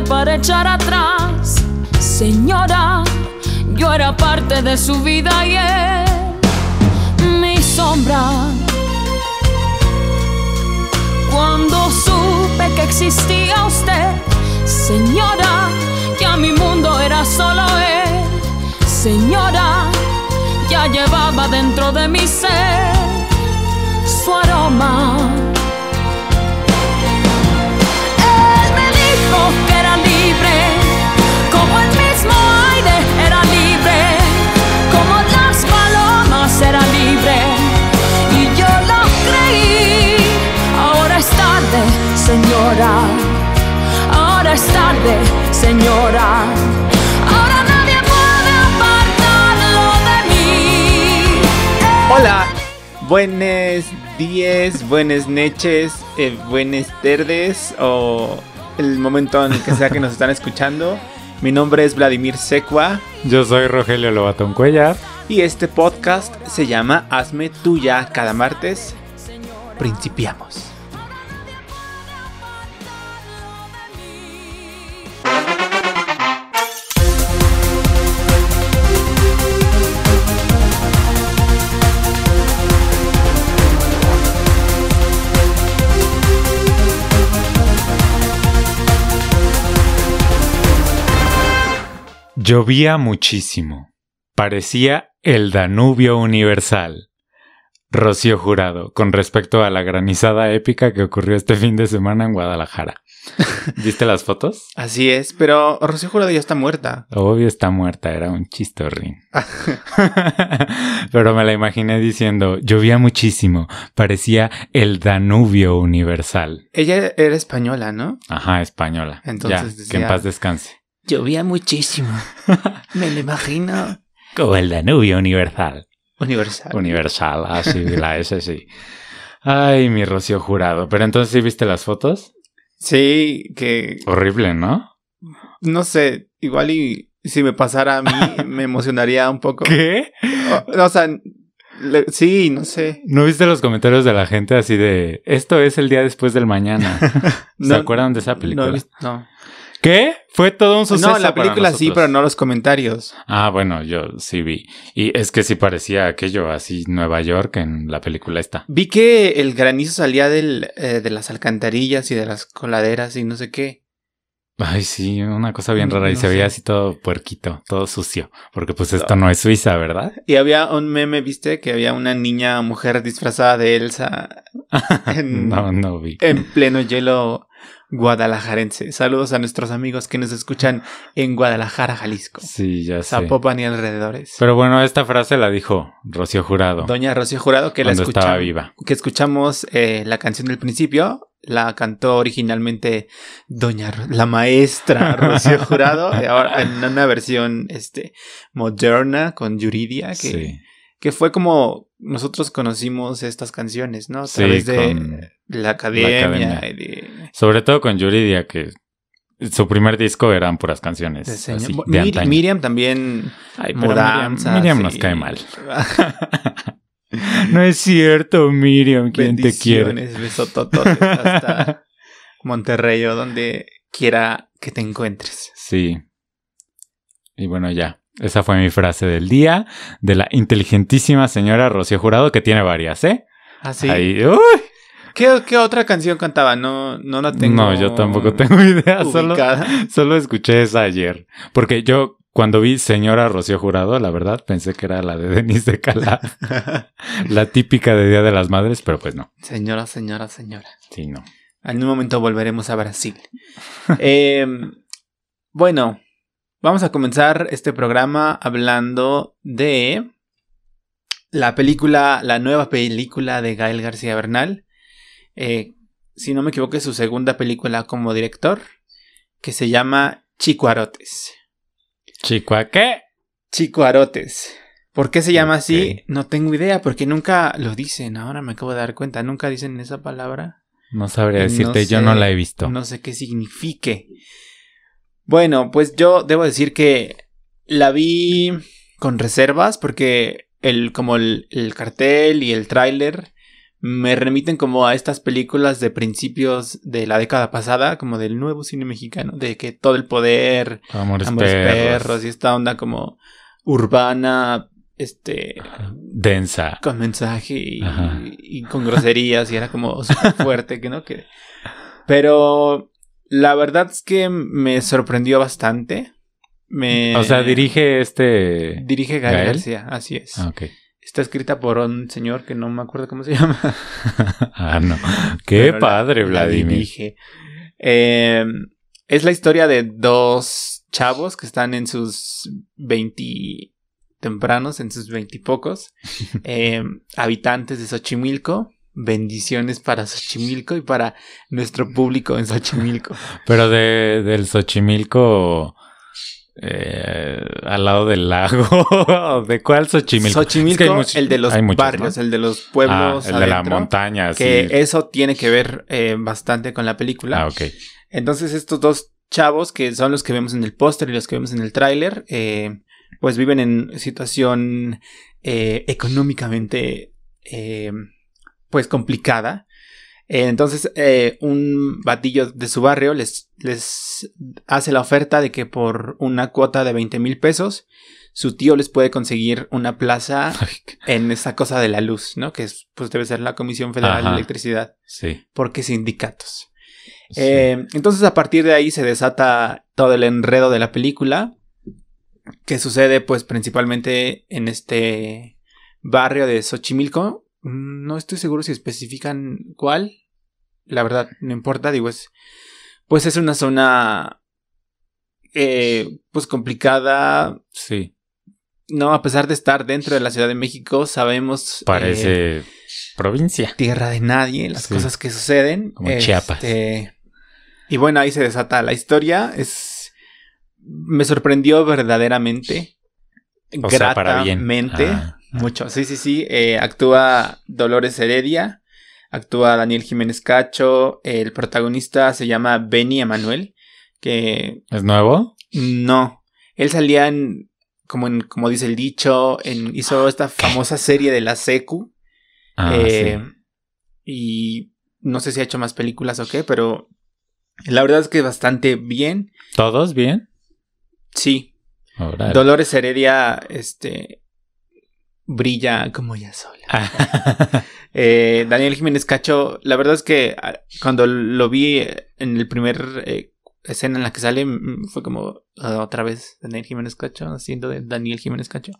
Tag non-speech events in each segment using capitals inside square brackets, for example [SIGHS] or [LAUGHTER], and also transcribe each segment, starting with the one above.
Para echar atrás. Señora, yo era parte de su vida y él, mi sombra. Cuando supe que existía usted, señora, ya mi mundo era solo él. Señora, ya llevaba dentro de mi ser su aroma. Ahora es tarde, señora. Ahora nadie puede apartarlo de mí. Hola, buenos días, buenas noches, eh, buenas tardes o el momento en el que sea que nos están escuchando. Mi nombre es Vladimir Secua Yo soy Rogelio Lobatón Cuellar. y este podcast se llama Hazme Tuya cada martes. Principiamos. Llovía muchísimo. Parecía el Danubio universal. Rocío Jurado, con respecto a la granizada épica que ocurrió este fin de semana en Guadalajara. [LAUGHS] ¿Viste las fotos? Así es, pero Rocío Jurado ya está muerta. Obvio está muerta, era un chistorrín. [LAUGHS] Pero me la imaginé diciendo, llovía muchísimo, parecía el Danubio universal. Ella era española, ¿no? Ajá, española. Entonces ya, decía- que en paz descanse. Llovía muchísimo. [LAUGHS] Me lo imagino. Como el Danubio universal. Universal. Universal, así, la S sí. Ay, mi Rocío Jurado. Pero entonces, ¿sí viste las fotos? Sí, que Horrible, ¿no? no sé, igual y si me pasara a mí [LAUGHS] me emocionaría un poco. ¿Qué? O, o sea, le- sí, no sé. ¿No viste los comentarios de la gente así de, esto es el día después del mañana? [LAUGHS] ¿Se No- acuerdan de esa película? No, he visto- no. ¿Qué? Fue todo un suceso No, la para película sí, pero no los comentarios. Ah, bueno, yo sí vi. Y es que sí parecía aquello así Nueva York en la película esta. Vi que el granizo salía del, eh, de las alcantarillas y de las coladeras y no sé qué. Ay, sí, una cosa bien rara. Y no se veía así todo puerquito, todo sucio. Porque pues esto no es Suiza, ¿verdad? Y había un meme, ¿viste? Que había una niña mujer disfrazada de Elsa [LAUGHS] en, No, no vi. en pleno hielo guadalajarense. Saludos a nuestros amigos que nos escuchan en Guadalajara, Jalisco. Sí, ya sé. Zapopan y alrededores. Pero bueno, esta frase la dijo Rocío Jurado Doña Rocío Jurado, que la cuando estaba escuchamos. viva. que escuchamos eh, la canción del principio, la cantó originalmente Doña Ro- la maestra Rocío [LAUGHS] Jurado, y ahora en una versión este moderna con Yuridia, que, Sí. que fue como nosotros conocimos estas canciones, ¿no? A Sí, través de la academia, academia. y de, Sobre todo con Yuridia, que su primer disco eran puras canciones. de señor- así, Bu- de Mir- antaño. Miriam también Ay, Miriam, Miriam nos cae mal. [LAUGHS] No es cierto, Miriam, ¿quién te quiere? Besotototes hasta [LAUGHS] Monterrey o donde quiera que te encuentres. Sí. Y bueno, ya. Esa fue mi frase del día de la inteligentísima señora Rocío Jurado, que tiene varias, ¿eh? Así. Ahí, uy, ¿Qué, qué otra canción cantaba? No, no la tengo. no, yo tampoco tengo [LAUGHS] idea, solo, solo escuché esa ayer. Porque yo, cuando vi señora Rocío Jurado, la verdad, pensé que era la de Denise de Cala, [LAUGHS] la típica de Día de las Madres, pero pues no. señora, señora, señora. Sí, no. En un momento volveremos a Brasil. [LAUGHS] Eh, bueno, vamos a comenzar este programa hablando de la película, la nueva película de Gael García Bernal. Eh, si no me equivoco, es su segunda película como director, que se llama Chicuarotes. Chico, ¿a qué? Chicuarotes. ¿Por qué se llama así? No tengo idea, porque nunca lo dicen. Ahora me acabo de dar cuenta. Nunca dicen esa palabra. No sabría No decirte, yo no la he visto. No sé qué signifique. Bueno, pues yo debo decir que la vi con reservas porque el, como el, el cartel y el tráiler me remiten como a estas películas de principios de la década pasada, como del nuevo cine mexicano, de que todo el poder, Amores, Amores perros. perros y esta onda como urbana, este, Densa. con mensaje y con groserías y era como súper fuerte, que no que pero la verdad es que me sorprendió bastante. Me O sea, dirige este. dirige Gael, ¿Gael? García, así es. Ah. Está escrita por un señor que no me acuerdo cómo se [LAUGHS] llama. [LAUGHS] ah, no. Qué Pero la- padre, la Vladimir. dirige. Eh, es la historia de dos chavos que están en sus 20 tempranos, en sus veintipocos, [LAUGHS] eh, habitantes de Xochimilco. Bendiciones para Xochimilco y para nuestro público en Xochimilco. [LAUGHS] Pero de, del Xochimilco. eh, al lado del lago. [LAUGHS] ¿De cuál Xochimilco? Xochimilco, Es que el de los muchos, barrios, ¿no? el de los Ah, pueblos. el de la montaña, sí. Que eso tiene que ver eh, bastante con la película. Ah, ok. Entonces estos dos chavos, que son los que vemos en el póster y los que vemos en el tráiler, eh, pues viven en situación eh, económicamente pues complicada. Eh, entonces eh, un batillo de su barrio les, les hace la oferta de que por una cuota de 20 mil pesos su tío les puede conseguir una plaza [LAUGHS] en esa cosa de la luz, ¿no? Que es, pues debe ser la Comisión Federal Ajá. de Electricidad, Sí. porque sindicatos. sí. Eh, entonces a partir de ahí se desata todo el enredo de la película que sucede pues principalmente en este barrio de Xochimilco. Mm, No estoy seguro si especifican cuál. La verdad, no importa, digo, es pues es una zona eh, pues complicada. sí. No, a pesar de estar dentro de la Ciudad de México, sabemos eh, Parece provincia. tierra de nadie, las Sí. cosas que suceden. Como Chiapas. Este, Y bueno, ahí se desata la historia. Es. Me sorprendió verdaderamente. O sea, para bien. Gratamente. Ah. Mucho. Sí, sí, sí. Eh, actúa Dolores Heredia. Actúa Daniel Jiménez Cacho. El protagonista se llama Benny Emanuel. Que ¿Es nuevo? no. Él salía en. Como, en, como dice el dicho, en, hizo esta famosa serie de la Secu. Ah, Eh, sí. Y no sé si ha hecho más películas o qué, pero la verdad es que bastante bien. ¿Todos bien? Sí, Dolores Heredia, este, brilla como ella sola. Ah, [LAUGHS] Eh, Daniel Jiménez Cacho, la verdad es que ah, cuando lo vi eh, en el primer eh, escena en la que sale, fue como ah, otra vez Daniel Jiménez Cacho, haciendo de Daniel Jiménez Cacho.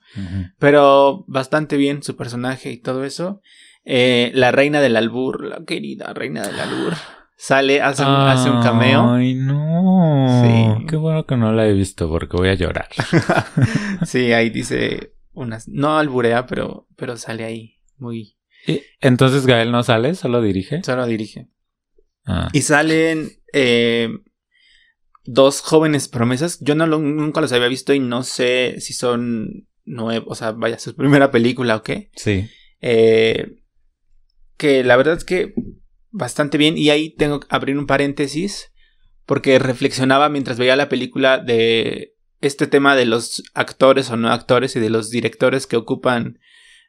Pero bastante bien su personaje y todo eso. Eh, la reina del albur, la querida reina del albur, sale, hace un, hace un cameo. Ay, no. Sí. Qué bueno que no la he visto porque voy a llorar. [LAUGHS] Sí, ahí dice unas. No alburea, pero, pero sale ahí. Muy. ¿Y Entonces Gael no sale, solo dirige. Solo dirige. Ah, Y salen eh, dos jóvenes promesas. Yo no lo- nunca los había visto y no sé si son nuevos. O sea, vaya, su primera película o qué. sí. Eh, que la verdad es que bastante bien. Y ahí tengo que abrir un paréntesis. Porque reflexionaba mientras veía la película de este tema de los actores o no actores y de los directores que ocupan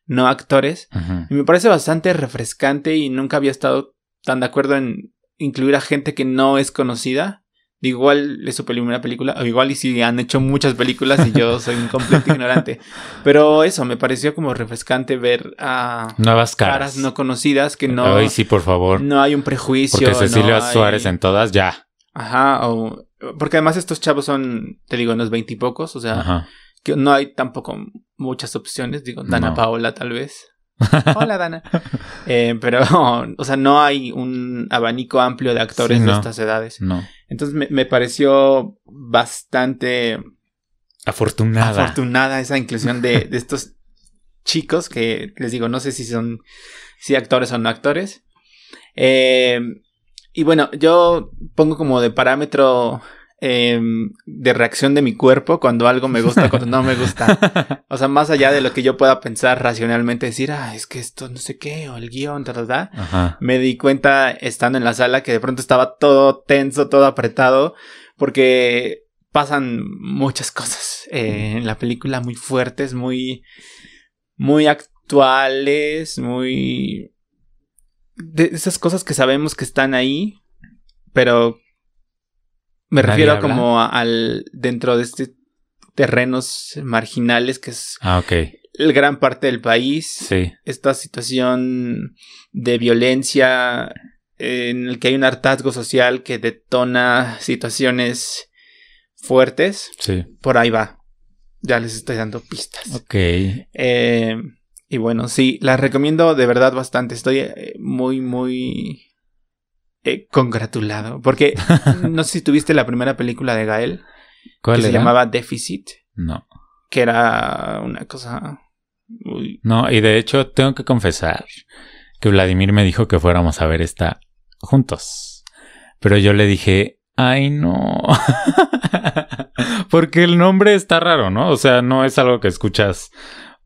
no actores. Y me parece bastante refrescante y nunca había estado tan de acuerdo en incluir a gente que no es conocida. Igual es su primera película, o igual y si han hecho muchas películas y yo soy un completo [LAUGHS] ignorante. Pero eso, me pareció como refrescante ver a Nuevas caras. caras no conocidas que no, Ay, sí, por favor. no hay un prejuicio. porque Cecilia no hay- Suárez en todas, ya. Ajá, o... Porque además estos chavos son, te digo, unos veintipocos, o sea, Ajá. que no hay tampoco muchas opciones. Digo, Dana No. Paola tal vez. [LAUGHS] Hola, Dana. Eh, pero, [LAUGHS] o sea, no hay un abanico amplio de actores Sí, de estas edades. No. Entonces me, me pareció bastante Afortunada. afortunada esa inclusión de, de estos chicos que les digo, no sé si son si actores o no actores. Eh, y bueno, yo pongo como de parámetro eh, de reacción de mi cuerpo cuando algo me gusta, cuando no me gusta. [LAUGHS] O sea, más allá de lo que yo pueda pensar racionalmente, decir, ah, es que esto no sé qué, o el guion, ta, ta, ta", Ajá. me di cuenta estando en la sala que de pronto estaba todo tenso, todo apretado, porque pasan muchas cosas eh, en la película muy fuertes, muy, muy actuales, muy... de esas cosas que sabemos que están ahí, pero me Nadie refiero habla. como a- al dentro de este terrenos marginales que es Ah, gran parte del país. Sí. Esta situación de violencia en el que hay un hartazgo social que detona situaciones fuertes, Sí. por ahí va. Ya les estoy dando pistas. Ok. Eh, y bueno, sí, las recomiendo de verdad bastante. Estoy eh, muy, muy eh, congratulado. Porque [LAUGHS] no sé si tuviste la primera película de Gael, ¿Cuál que se llamaba Deficit, No. que era una cosa muy... No, y de hecho tengo que confesar que Vladimir me dijo que fuéramos a ver esta juntos. Pero yo le dije, ay no. [LAUGHS] Porque el nombre está raro, ¿no? O sea, no es algo que escuchas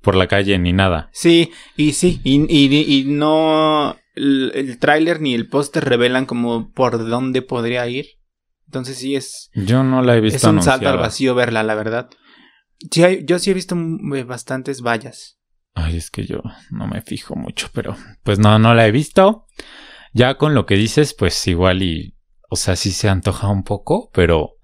por la calle ni nada. Sí, y sí, y, y- y no... El, el tráiler ni el póster revelan como por dónde podría ir. Entonces sí es... Yo no la he visto Es un salto al vacío verla, la verdad. Sí, hay- yo sí he visto mm, eh, bastantes vallas. Ay, es que yo no me fijo mucho, pero pues no, no la he visto. Ya con lo que dices, pues igual y, o sea, sí se antoja un poco, pero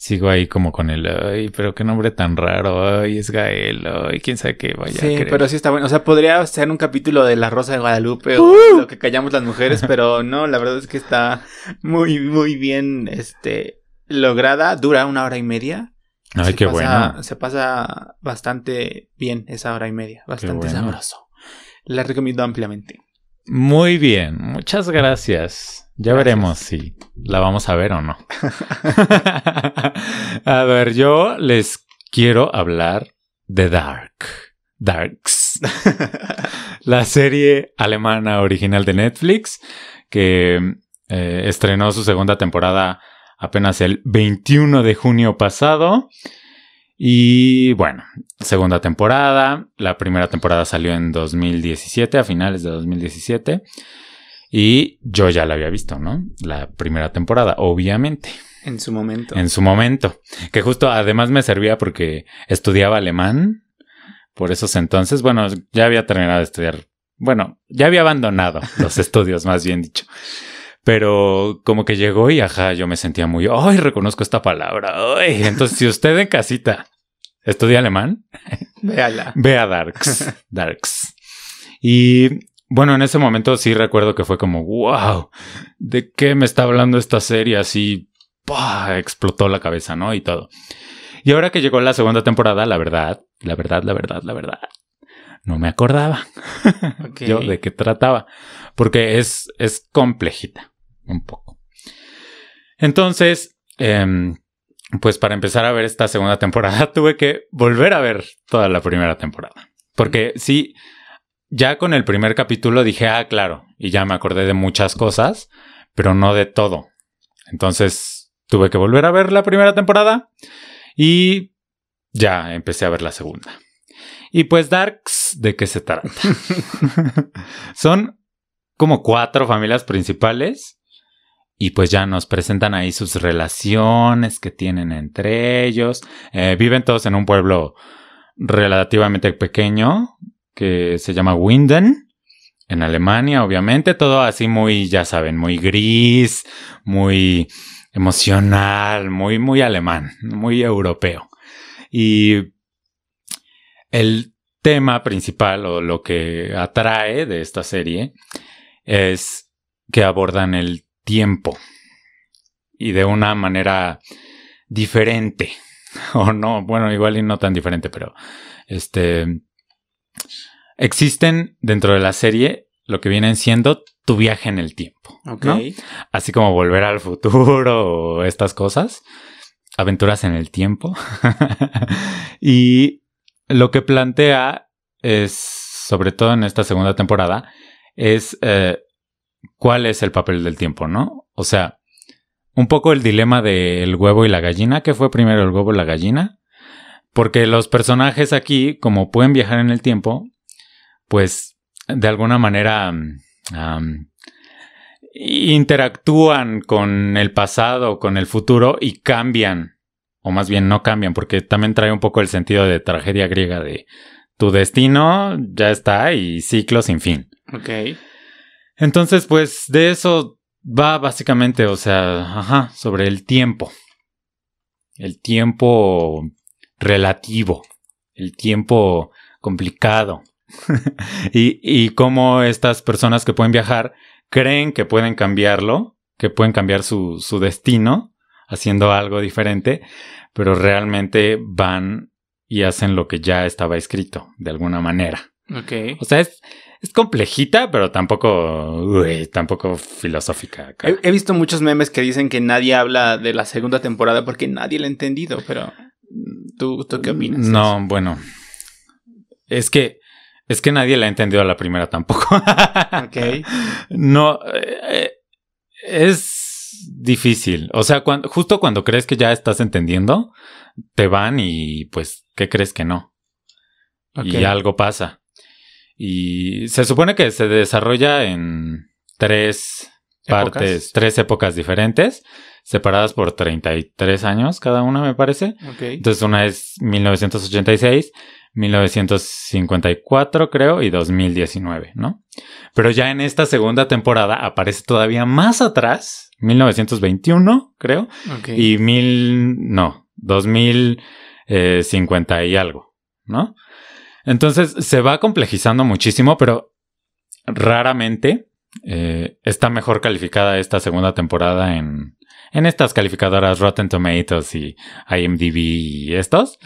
sigo ahí como con el, ay, pero qué nombre tan raro, ay, es Gael, ay, quién sabe qué vaya a Sí, pero sí está bueno. O sea, podría ser un capítulo de La Rosa de Guadalupe o ¡Uh! lo que callamos las mujeres, pero no, la verdad es que está muy, muy bien este, lograda. Dura una hora y media. Ay, Se qué pasa- bueno. Se pasa bastante bien esa hora y media. Bastante bueno. sabroso. La recomiendo ampliamente. Muy bien, muchas gracias. Ya Gracias. veremos si la vamos a ver o no. [LAUGHS] a ver, yo les quiero hablar de Dark. Darks. [LAUGHS] la serie alemana original de Netflix que eh, estrenó su segunda temporada apenas el 21 de junio pasado. Y bueno, segunda temporada. La primera temporada salió en 2017, a finales de 2017. Y yo ya la había visto, ¿no? La primera temporada, obviamente, en su momento. en su momento. Que justo además me servía porque estudiaba alemán. Por esos entonces, bueno, ya había terminado de estudiar. Bueno, ya había abandonado [LAUGHS] los estudios, más bien dicho. Pero como que llegó y ajá, yo me sentía muy, ay, reconozco esta palabra. Ay. Entonces, si usted en casita estudia alemán, Véala. Ve a Darks. [LAUGHS] Darks. Y bueno, en ese momento sí recuerdo que fue como, wow, ¿de qué me está hablando esta serie? Así, ¡pah! explotó la cabeza, ¿no? Y todo. Y ahora que llegó la segunda temporada, la verdad, la verdad, la verdad, la verdad, no me acordaba [LAUGHS] yo de qué trataba. Porque es, es complejita, un poco. Entonces, em, pues para empezar a ver esta segunda temporada, [LAUGHS] tuve que volver a ver toda la primera temporada. Porque sí, ya con el primer capítulo dije, ah, claro, y ya me acordé de muchas cosas, pero no de todo. Entonces, tuve que volver a ver la primera temporada y ya empecé a ver la segunda. Y pues Darks, ¿de qué se trata? [LAUGHS] Son como cuatro familias principales y pues ya nos presentan ahí sus relaciones que tienen entre ellos. Eh, viven todos en un pueblo relativamente pequeño que se llama Winden. En Alemania, obviamente, todo así muy, ya saben, muy gris, muy emocional, muy, muy alemán, muy europeo. Y el tema principal o lo que atrae de esta serie es que abordan el tiempo y de una manera diferente [LAUGHS] o no, bueno, igual y no tan diferente, pero este existen dentro de la serie lo que vienen siendo tu viaje en el tiempo, así como volver al futuro o estas cosas, aventuras en el tiempo. [LAUGHS] y lo que plantea es, sobre todo en esta segunda temporada, es eh, cuál es el papel del tiempo, ¿no? O sea, un poco el dilema del huevo y la gallina, que fue primero el huevo y la gallina, porque los personajes aquí, como pueden viajar en el tiempo, pues de alguna manera mm, interactúan con el pasado, con el futuro y cambian, o más bien no cambian, porque también trae un poco el sentido de tragedia griega de tu destino ya está y ciclo sin fin. Ok. Entonces, pues de eso va básicamente, o sea, ajá, sobre el tiempo. El tiempo relativo, el tiempo complicado. [LAUGHS] y, y cómo estas personas que pueden viajar creen que pueden cambiarlo, que pueden cambiar su, su destino haciendo algo diferente, pero realmente van y hacen lo que ya estaba escrito, de alguna manera. Ok. O sea, es, es complejita, pero tampoco, uy, tampoco filosófica. He, he visto muchos memes que dicen que nadie habla de la segunda temporada porque nadie la ha entendido, pero ¿tú, tú qué opinas? No, bueno. Es que, es que nadie la ha entendido a la primera tampoco. Ok. [LAUGHS] No, eh, es difícil. O sea, cuando, justo cuando crees que ya estás entendiendo, te van y pues, ¿qué crees que no? Y algo pasa. Y se supone que se desarrolla en tres partes, tres épocas diferentes, separadas por 33 años cada una, me parece. Ok. Entonces una es 1986, 1954 creo y 2019, ¿no? Pero ya en esta segunda temporada aparece todavía más atrás, 1921 creo, y mil, no, 2050 y algo, ¿no? Entonces se va complejizando muchísimo, pero raramente eh, está mejor calificada esta segunda temporada en, en estas calificadoras Rotten Tomatoes y IMDb y estos.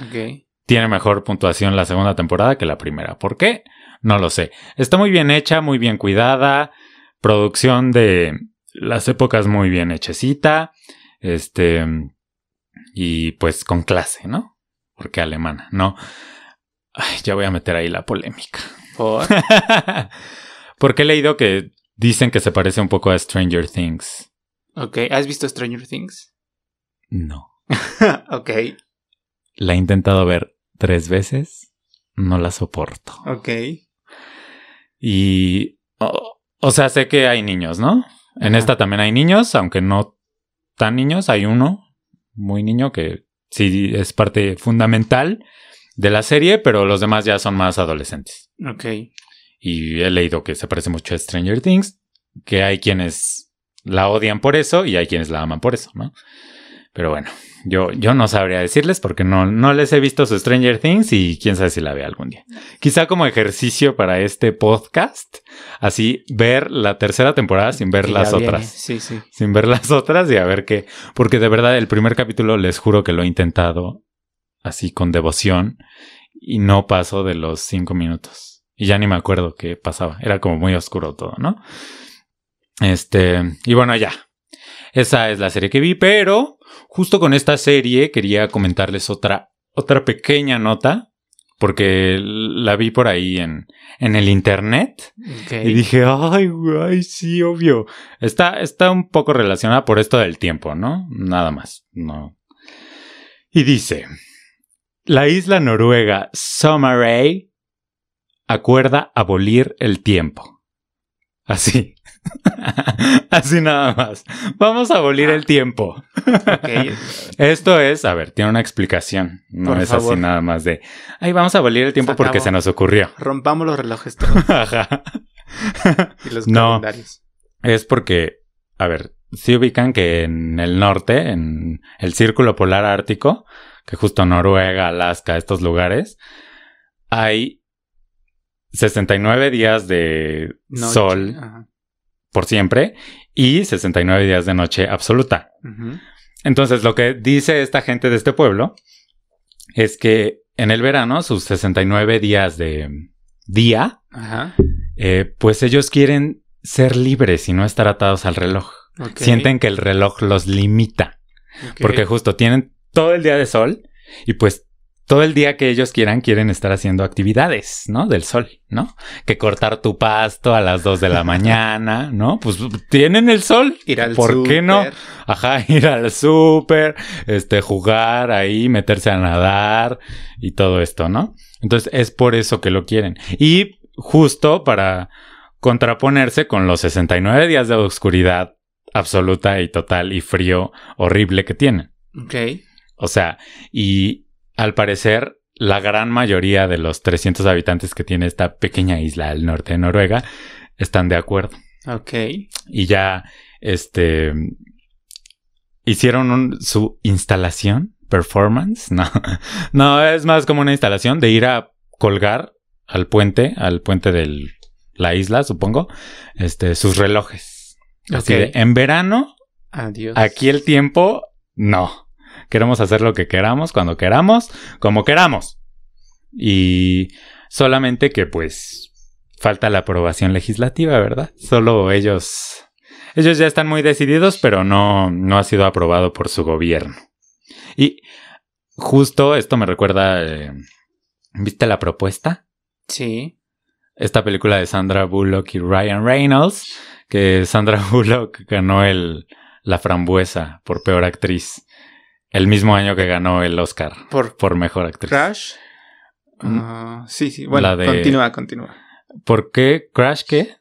Tiene mejor puntuación la segunda temporada que la primera. ¿Por qué? No lo sé. Está muy bien hecha, muy bien cuidada. Producción de las épocas muy bien hechecita. Este. Y pues con clase, ¿no? Porque alemana, ¿no? Ay, ya voy a meter ahí la polémica. Por. [LAUGHS] Porque he leído que dicen que se parece un poco a Stranger Things. Ok. ¿Has visto Stranger Things? No. [LAUGHS] ok. La he intentado ver tres veces. No la soporto. Ok. Y. O, o sea, sé que hay niños, ¿no? En Ajá. esta también hay niños, aunque no tan niños. Hay uno muy niño que sí es parte fundamental de la serie, pero los demás ya son más adolescentes. Ok. Y he leído que se parece mucho a Stranger Things, que hay quienes la odian por eso y hay quienes la aman por eso, ¿no? Pero bueno, yo, yo no sabría decirles porque no, no les he visto su Stranger Things y quién sabe si la vea algún día. Quizá como ejercicio para este podcast, así ver la tercera temporada sin ver las viene. otras. Sí, sí. Sin ver las otras y a ver qué. Porque de verdad el primer capítulo les juro que lo he intentado así con devoción y no paso de los cinco minutos. Y ya ni me acuerdo qué pasaba. Era como muy oscuro todo, ¿no? Este, y bueno, ya. Esa es la serie que vi, pero justo con esta serie quería comentarles otra, otra pequeña nota, porque la vi por ahí en, en el internet. Y dije, ay, güey, sí, obvio. Está, está un poco relacionada por esto del tiempo, ¿no? Nada más, no. Y dice, la isla noruega Sommarøy acuerda abolir el tiempo. Así. [LAUGHS] Así nada más. Vamos a abolir el tiempo. [LAUGHS] Esto es, a ver, tiene una explicación. No Por es favor. así nada más de, ay, vamos a abolir el tiempo Se porque se nos ocurrió. Rompamos los relojes todos [LAUGHS] Ajá. y los No. calendarios. Es porque, a ver, si ubican que en el norte, en el círculo polar ártico, que justo Noruega, Alaska, estos lugares, hay 69 días de Noche. sol Ajá. por siempre y 69 días de noche absoluta. Entonces, lo que dice esta gente de este pueblo es que en el verano, sus 69 días de día, Ajá. eh, pues ellos quieren ser libres y no estar atados al reloj. Sienten que el reloj los limita. Porque justo tienen todo el día de sol y pues todo el día que ellos quieran quieren estar haciendo actividades, ¿no? Del sol, ¿no? Que cortar tu pasto a las 2 de la [LAUGHS] mañana, ¿no? Pues tienen el sol. Ir al ¿Por qué no? Ajá, [LAUGHS] ir al súper, este, jugar ahí, meterse a nadar y todo esto, ¿no? Entonces es por eso que lo quieren. Y justo para contraponerse con los 69 días de oscuridad absoluta y total y frío horrible que tienen. Ok. O sea, y al parecer la gran mayoría de los 300 habitantes que tiene esta pequeña isla al norte de Noruega están de acuerdo. Ok. Y ya, este, hicieron un- su instalación, performance, no, [LAUGHS] no, es más como una instalación de ir a colgar al puente, al puente de la isla, supongo, este, sus relojes. Así Ok. de, en verano, Adiós. aquí el tiempo, no. Queremos hacer lo que queramos, cuando queramos, como queramos. Y solamente que pues falta la aprobación legislativa, ¿verdad? Solo ellos ellos ya están muy decididos, pero no no ha sido aprobado por su gobierno. Y justo esto me recuerda eh, ¿Viste la propuesta? Sí. Esta película de Sandra Bullock y Ryan Reynolds, que Sandra [LAUGHS] Bullock ganó el la frambuesa por peor actriz el mismo año que ganó el Oscar Por por mejor actriz. Crash. Mm. Ah, sí, sí. Bueno, de- continúa, continúa. ¿Por qué Crash qué?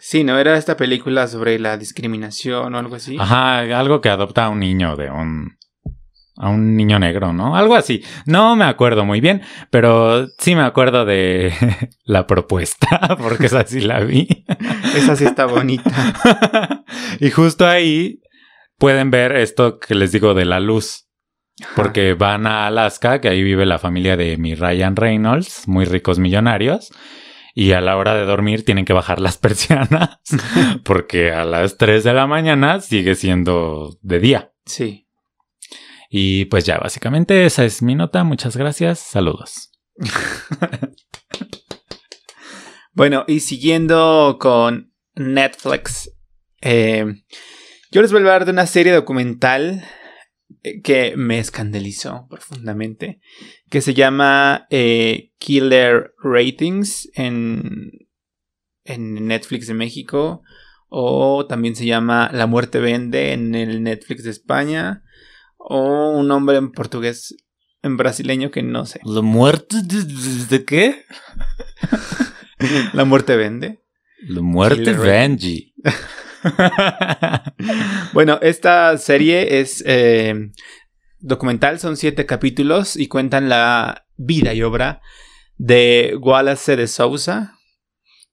Sí, ¿no? Era esta película sobre la discriminación o algo así. Ajá, algo que adopta a un niño de un a un niño negro, ¿no? Algo así. No me acuerdo muy bien, pero sí me acuerdo de [LAUGHS] la propuesta, [LAUGHS] porque esa sí la vi. Esa sí está bonita. [LAUGHS] y justo ahí pueden ver esto que les digo de la luz, porque van a Alaska, que ahí vive la familia de mi Ryan Reynolds, muy ricos millonarios. Y a la hora de dormir tienen que bajar las [LAUGHS] persianas [LAUGHS] porque a las 3 de la mañana sigue siendo de día. Sí. Y pues ya, básicamente esa es mi nota. Muchas gracias. Saludos. [LAUGHS] Bueno, y siguiendo con Netflix, eh, yo les voy a hablar de una serie documental eh, que me escandalizó profundamente, que se llama eh, Killer Ratings en, en Netflix de México, o también se llama La muerte vende en el Netflix de España, o un nombre en portugués, en brasileño que no sé. ¿La muerte de, qué? [LAUGHS] La muerte vende. La muerte Benji. [LAUGHS] [LAUGHS] Bueno, esta serie es eh, documental, son siete capítulos y cuentan la vida y obra de Wallace de Sousa,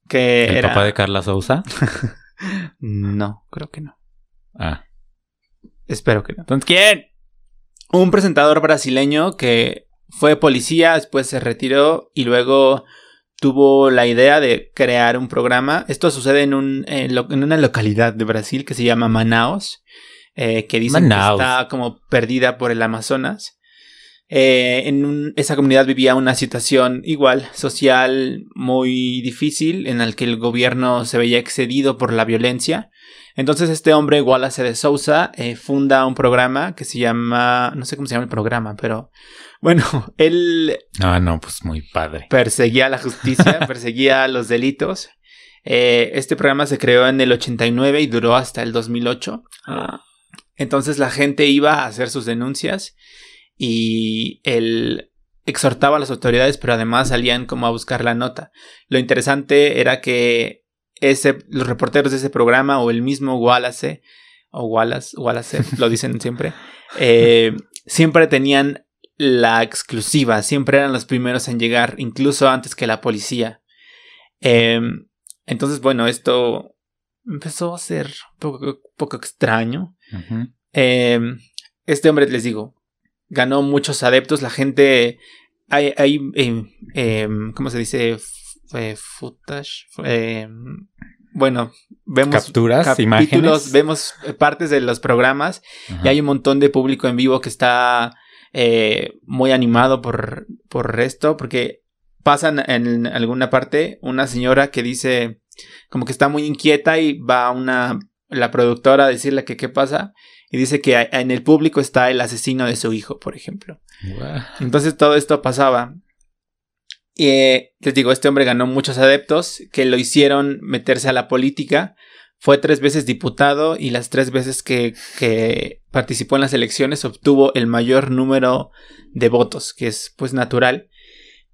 que ¿El era... papá de Carla Sousa? [LAUGHS] No, creo que no. Ah. Espero que no. Entonces, ¿quién? Un presentador brasileño que fue policía, después se retiró y luego tuvo la idea de crear un programa. Esto sucede en, un, en, lo- en una localidad de Brasil que se llama Manaus, eh, que dicen Manaus. que está como perdida por el Amazonas. Eh, en un- esa comunidad vivía una situación igual, social, muy difícil, en la que el gobierno se veía excedido por la violencia. Entonces este hombre, Wallace de Sousa, eh, funda un programa que se llama, no sé cómo se llama el programa, pero bueno, [LAUGHS] él Ah, no, pues muy padre. perseguía la justicia, [LAUGHS] perseguía los delitos. Eh, este programa se creó en el 89 y duró hasta el 2008. Entonces la gente iba a hacer sus denuncias y él exhortaba a las autoridades, pero además salían como a buscar la nota. Lo interesante era que ese, los reporteros de ese programa o el mismo Wallace, o Wallace, Wallace, lo dicen siempre, [LAUGHS] eh, siempre tenían la exclusiva, siempre eran los primeros en llegar, incluso antes que la policía. Eh, entonces, bueno, esto empezó a ser un poco, poco extraño. Eh, este hombre, les digo, ganó muchos adeptos. La gente. Hay. hay eh, eh, ¿Cómo se dice? Eh, footage. Bueno, vemos. Capturas, capítulos, imágenes. vemos eh, partes de los programas y hay un montón de público en vivo que está eh, muy animado por, por esto, porque pasan en alguna parte una señora que dice como que está muy inquieta y va una la productora a decirle que qué pasa y dice que a- en el público está el asesino de su hijo, por ejemplo. Entonces todo esto pasaba. Y eh, les digo, este hombre ganó muchos adeptos que lo hicieron meterse a la política. Fue tres veces diputado y las tres veces que, que participó en las elecciones obtuvo el mayor número de votos, que es pues natural.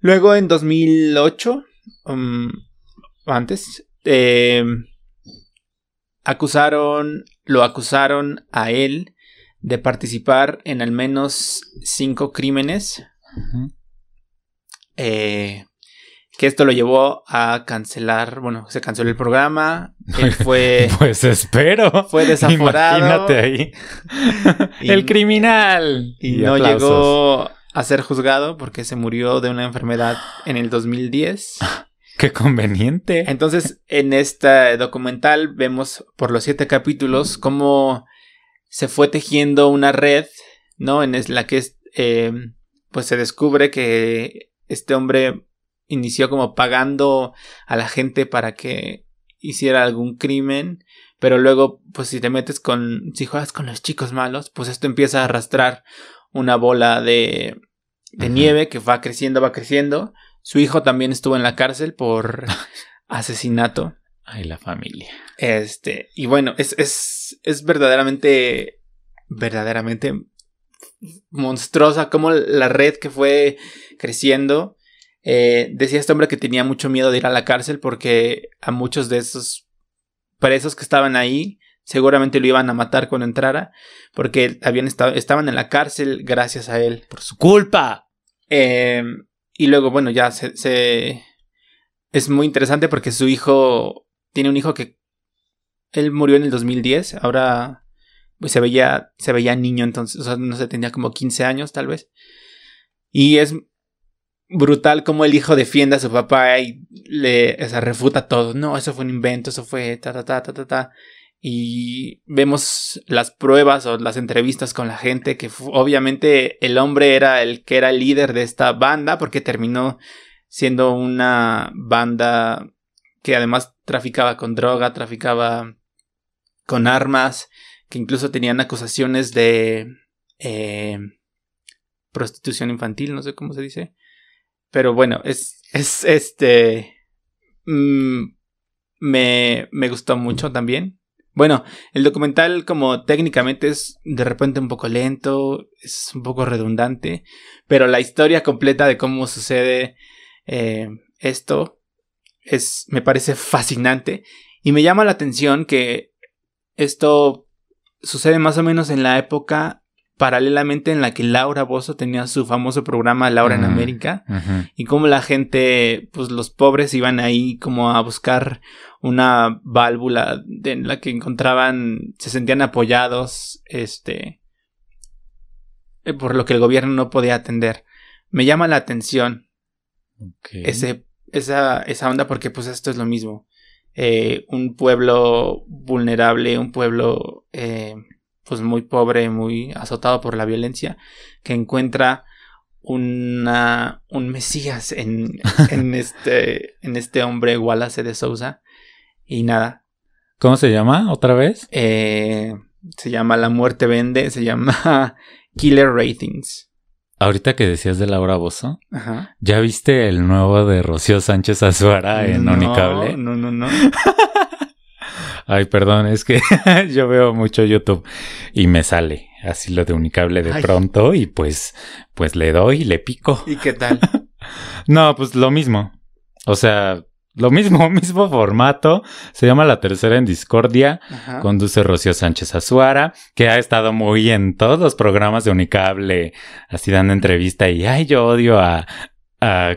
Luego en 2008, um, o antes, eh, acusaron, lo acusaron a él de participar en al menos cinco crímenes eh, que esto lo llevó a cancelar, bueno, se canceló el programa, él [LAUGHS] fue... pues espero. Fue desaforado. Imagínate ahí. [LAUGHS] el criminal. Y, no llegó a ser juzgado porque se murió de una enfermedad en el 2010. [LAUGHS] Qué conveniente. Entonces, en este documental vemos por los siete capítulos cómo se fue tejiendo una red, ¿no? En la que eh, pues se descubre que este hombre inició como pagando a la gente para que hiciera algún crimen, pero luego, pues si te metes con, si juegas con los chicos malos, pues esto empieza a arrastrar una bola de, de nieve que va creciendo, va creciendo. Su hijo también estuvo en la cárcel por [LAUGHS] asesinato. Ay, la familia. Este, y bueno, es, es, es verdaderamente, verdaderamente monstruosa como la red que fue creciendo. Eh, decía este hombre que tenía mucho miedo de ir a la cárcel porque a muchos de esos presos que estaban ahí seguramente lo iban a matar cuando entrara porque habían estado, estaban en la cárcel gracias a él. Por su culpa. Em, y luego, bueno, ya se, se, Es muy interesante porque su hijo... Tiene un hijo que... Él murió en el 2010, ahora pues se veía, se veía niño entonces, o sea, no sé, tenía como 15 años tal vez. Y es brutal como el hijo defiende a su papá y le refuta todo. No, eso fue un invento, eso fue ta ta ta ta ta ta. Y vemos las pruebas o las entrevistas con la gente que obviamente el hombre era el que era el líder de esta banda porque terminó siendo una banda que además traficaba con droga, traficaba con armas, que incluso tenían acusaciones de eh, prostitución infantil, no sé cómo se dice. Pero bueno, es, es este... Mm, me, me gustó mucho también. Bueno, el documental como técnicamente es de repente un poco lento, es un poco redundante, pero la historia completa de cómo sucede eh, esto es, me parece fascinante y me llama la atención que esto sucede más o menos en la época paralelamente en la que Laura Bozo tenía su famoso programa Laura en América y como la gente, pues los pobres iban ahí como a buscar una válvula en la que encontraban, se sentían apoyados, este, eh, por lo que el gobierno no podía atender. Me llama la atención ese, esa, esa onda porque pues esto es lo mismo. Eh, un pueblo vulnerable, un pueblo eh, pues muy pobre, muy azotado por la violencia, que encuentra una, un mesías en, [LAUGHS] en, este, en este hombre Wallace de Sousa. Y nada. ¿Cómo se llama otra vez? Eh, se llama La Muerte Vende, se llama [LAUGHS] Killer Ratings. Ahorita que decías de Laura Bozo, ¿ya viste el nuevo de Rocío Sánchez Azuara en no, Unicable? No, no, no. [LAUGHS] Ay, perdón, es que [LAUGHS] yo veo mucho YouTube y me sale así lo de Unicable de pronto y pues, pues le doy y le pico. ¿Y qué tal? [LAUGHS] no, pues lo mismo. O sea, lo mismo, [LAUGHS] mismo formato. Se llama La Tercera en Discordia. Conduce Rocío Sánchez Azuara, que ha estado muy en todos los programas de Unicable, así dando entrevista y, ay, yo odio a,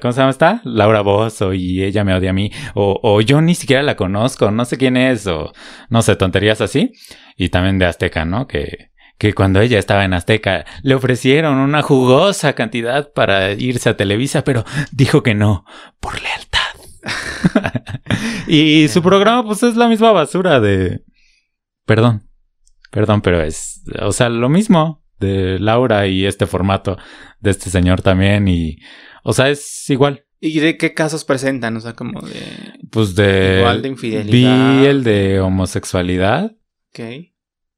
¿cómo se llama esta? Laura Bozo y ella me odia a mí, o, o, yo ni siquiera la conozco, no sé quién es, o no sé, tonterías así. Y también de Azteca, ¿no? Que, que cuando ella estaba en Azteca le ofrecieron una jugosa cantidad para irse a Televisa, pero dijo que no, por lealtad. [LAUGHS] y su programa, pues es la misma basura de... Perdón, perdón, pero es, o sea, lo mismo de Laura y este formato de este señor también y o sea, es igual. ¿Y de qué casos presentan? O sea, como de. Pues de. Igual de infidelidad. Vi el de homosexualidad. Ok.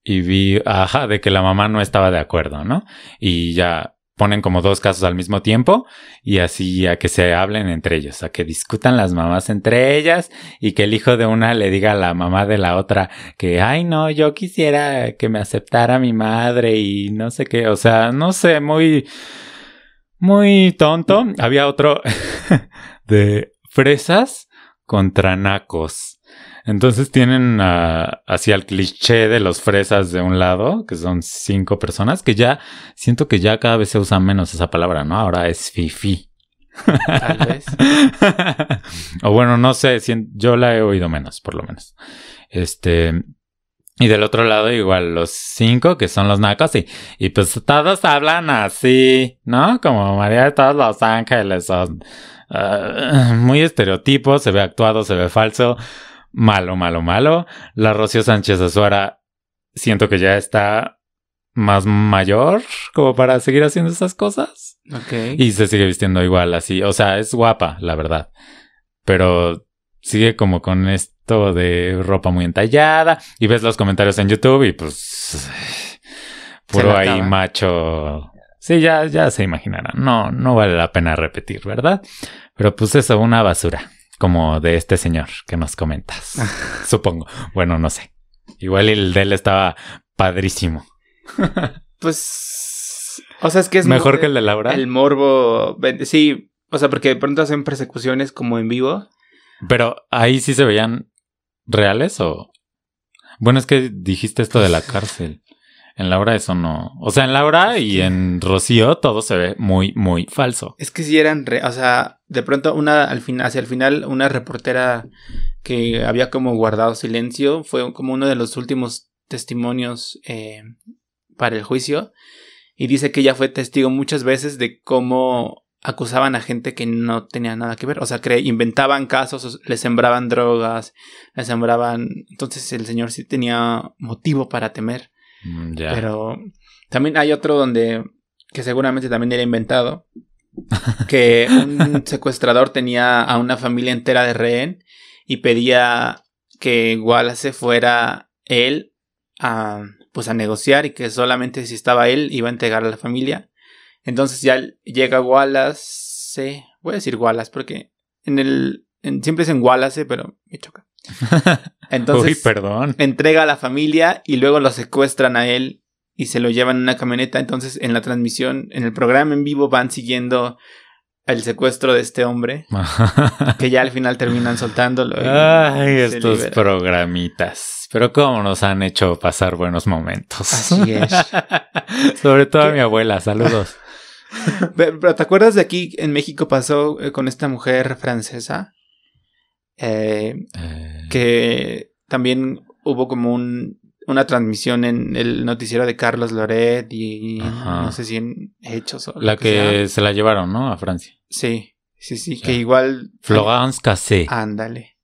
Y vi, ajá, de que la mamá no estaba de acuerdo, ¿no? Y ya ponen como dos casos al mismo tiempo y así a que se hablen entre ellos, a que discutan las mamás entre ellas y que el hijo de una le diga a la mamá de la otra que, ay no, yo quisiera que me aceptara mi madre y no sé qué, o sea, no sé, muy muy tonto. Había otro [LAUGHS] de fresas contra nacos. Entonces tienen uh, así el cliché de los fresas de un lado, que son cinco personas, que ya siento que ya cada vez se usa menos esa palabra, ¿no? Ahora es fifi. Tal vez. [LAUGHS] o bueno, no sé, si- yo la he oído menos, por lo menos. Este. Y del otro lado, igual, los cinco, que son los nacos, y, y pues todos hablan así, ¿no? Como María de todos los ángeles, son ah, muy estereotipos, se ve actuado, se ve falso, malo, malo, malo. La Rocío Sánchez Azuara, siento que ya está más mayor, como para seguir haciendo esas cosas. Ok. Y se sigue vistiendo igual así. O sea, es guapa, la verdad. Pero sigue como con esto de ropa muy entallada. Y ves los comentarios en YouTube y pues. Puro ahí macho. Sí, ya, ya se imaginarán. No, no vale la pena repetir, ¿verdad? Pero pues eso, una basura. Como de este señor que nos comentas. [LAUGHS] Supongo. Bueno, no sé. Igual el de él estaba padrísimo. [LAUGHS] Pues. O sea, es que es Mejor que el de Laura. El morbo. Sí. O sea, porque de pronto hacen persecuciones como en vivo. Pero ahí sí se veían reales o. Bueno, es que dijiste esto de la [LAUGHS] cárcel. En Laura eso no. O sea, en Laura y en Rocío todo se ve muy, muy falso. Es que sí eran. re- O sea, de pronto una al fin, hacia el final, una reportera que había como guardado silencio fue como uno de los últimos testimonios eh, para el juicio. Y dice que ella fue testigo muchas veces de cómo acusaban a gente que no tenía nada que ver. O sea, inventaban casos, o- le sembraban drogas, le sembraban. Entonces el señor sí tenía motivo para temer. Mm, Ya. Pero también hay otro donde, que seguramente también era inventado, [LAUGHS] que un secuestrador tenía a una familia entera de rehén y pedía que Wallace fuera él a, pues a negociar y que solamente si estaba él iba a entregar a la familia. Entonces ya llega Wallace, voy a decir Wallace porque en el, en- siempre es en Wallace, pero me choca. [LAUGHS] Entonces, Uy, perdón. entrega a la familia y luego lo secuestran a él y se lo llevan en una camioneta. Entonces, en la transmisión, en el programa en vivo, van siguiendo el secuestro de este hombre, [LAUGHS] que ya al final terminan soltándolo. Ay, estos libera. programitas. Pero cómo nos han hecho pasar buenos momentos. Así es. [LAUGHS] Sobre todo a mi abuela. Saludos. Pero, ¿te acuerdas de aquí en México pasó eh, con esta mujer francesa? Eh, Eh, que también hubo como un, una transmisión en el noticiero de Carlos Loret y Ajá. no sé si en Hechos o lo La que se la llevaron, ¿no? A Francia. Sí, sí, sí, que igual... Florence Cassé. Ándale.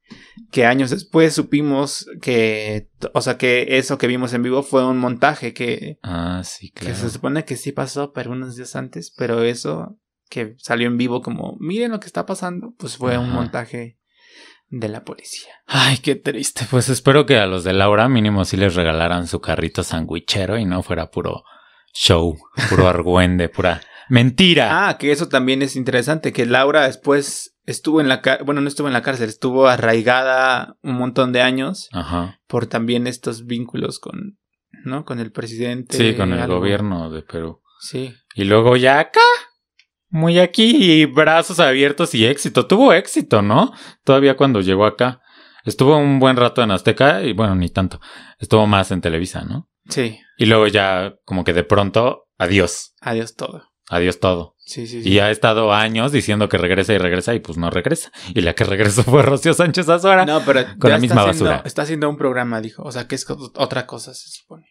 Que años después supimos que, o sea, que eso que vimos en vivo fue un montaje que, Ah, sí, que claro. se supone que sí pasó, pero unos días antes, pero eso que salió en vivo como, miren lo que está pasando, pues fue un montaje de la policía. Ay, qué triste. Pues espero que a los de Laura mínimo sí les regalaran su carrito sandwichero y no fuera puro show, puro [LAUGHS] argüende, pura mentira. Ah, que eso también es interesante, que Laura después estuvo en la cárcel, bueno, no estuvo en la cárcel, estuvo arraigada un montón de años Ajá. por también estos vínculos con, ¿no? Con el presidente. Sí, con el algo. gobierno de Perú. Sí. Y luego ya acá, muy aquí, y brazos abiertos y éxito. Tuvo éxito, ¿no? Todavía cuando llegó acá. Estuvo un buen rato en Azteca y bueno, ni tanto. Estuvo más en Televisa, ¿no? Sí. Y luego ya como que de pronto, adiós. Adiós todo. Adiós todo. Sí, sí, sí. Y ha estado años diciendo que regresa y regresa y pues no regresa. Y la que regresó fue Rocío Sánchez Azuara. No, pero Con la misma haciendo- basura. está haciendo un programa, dijo. O sea, que es otra cosa, se supone.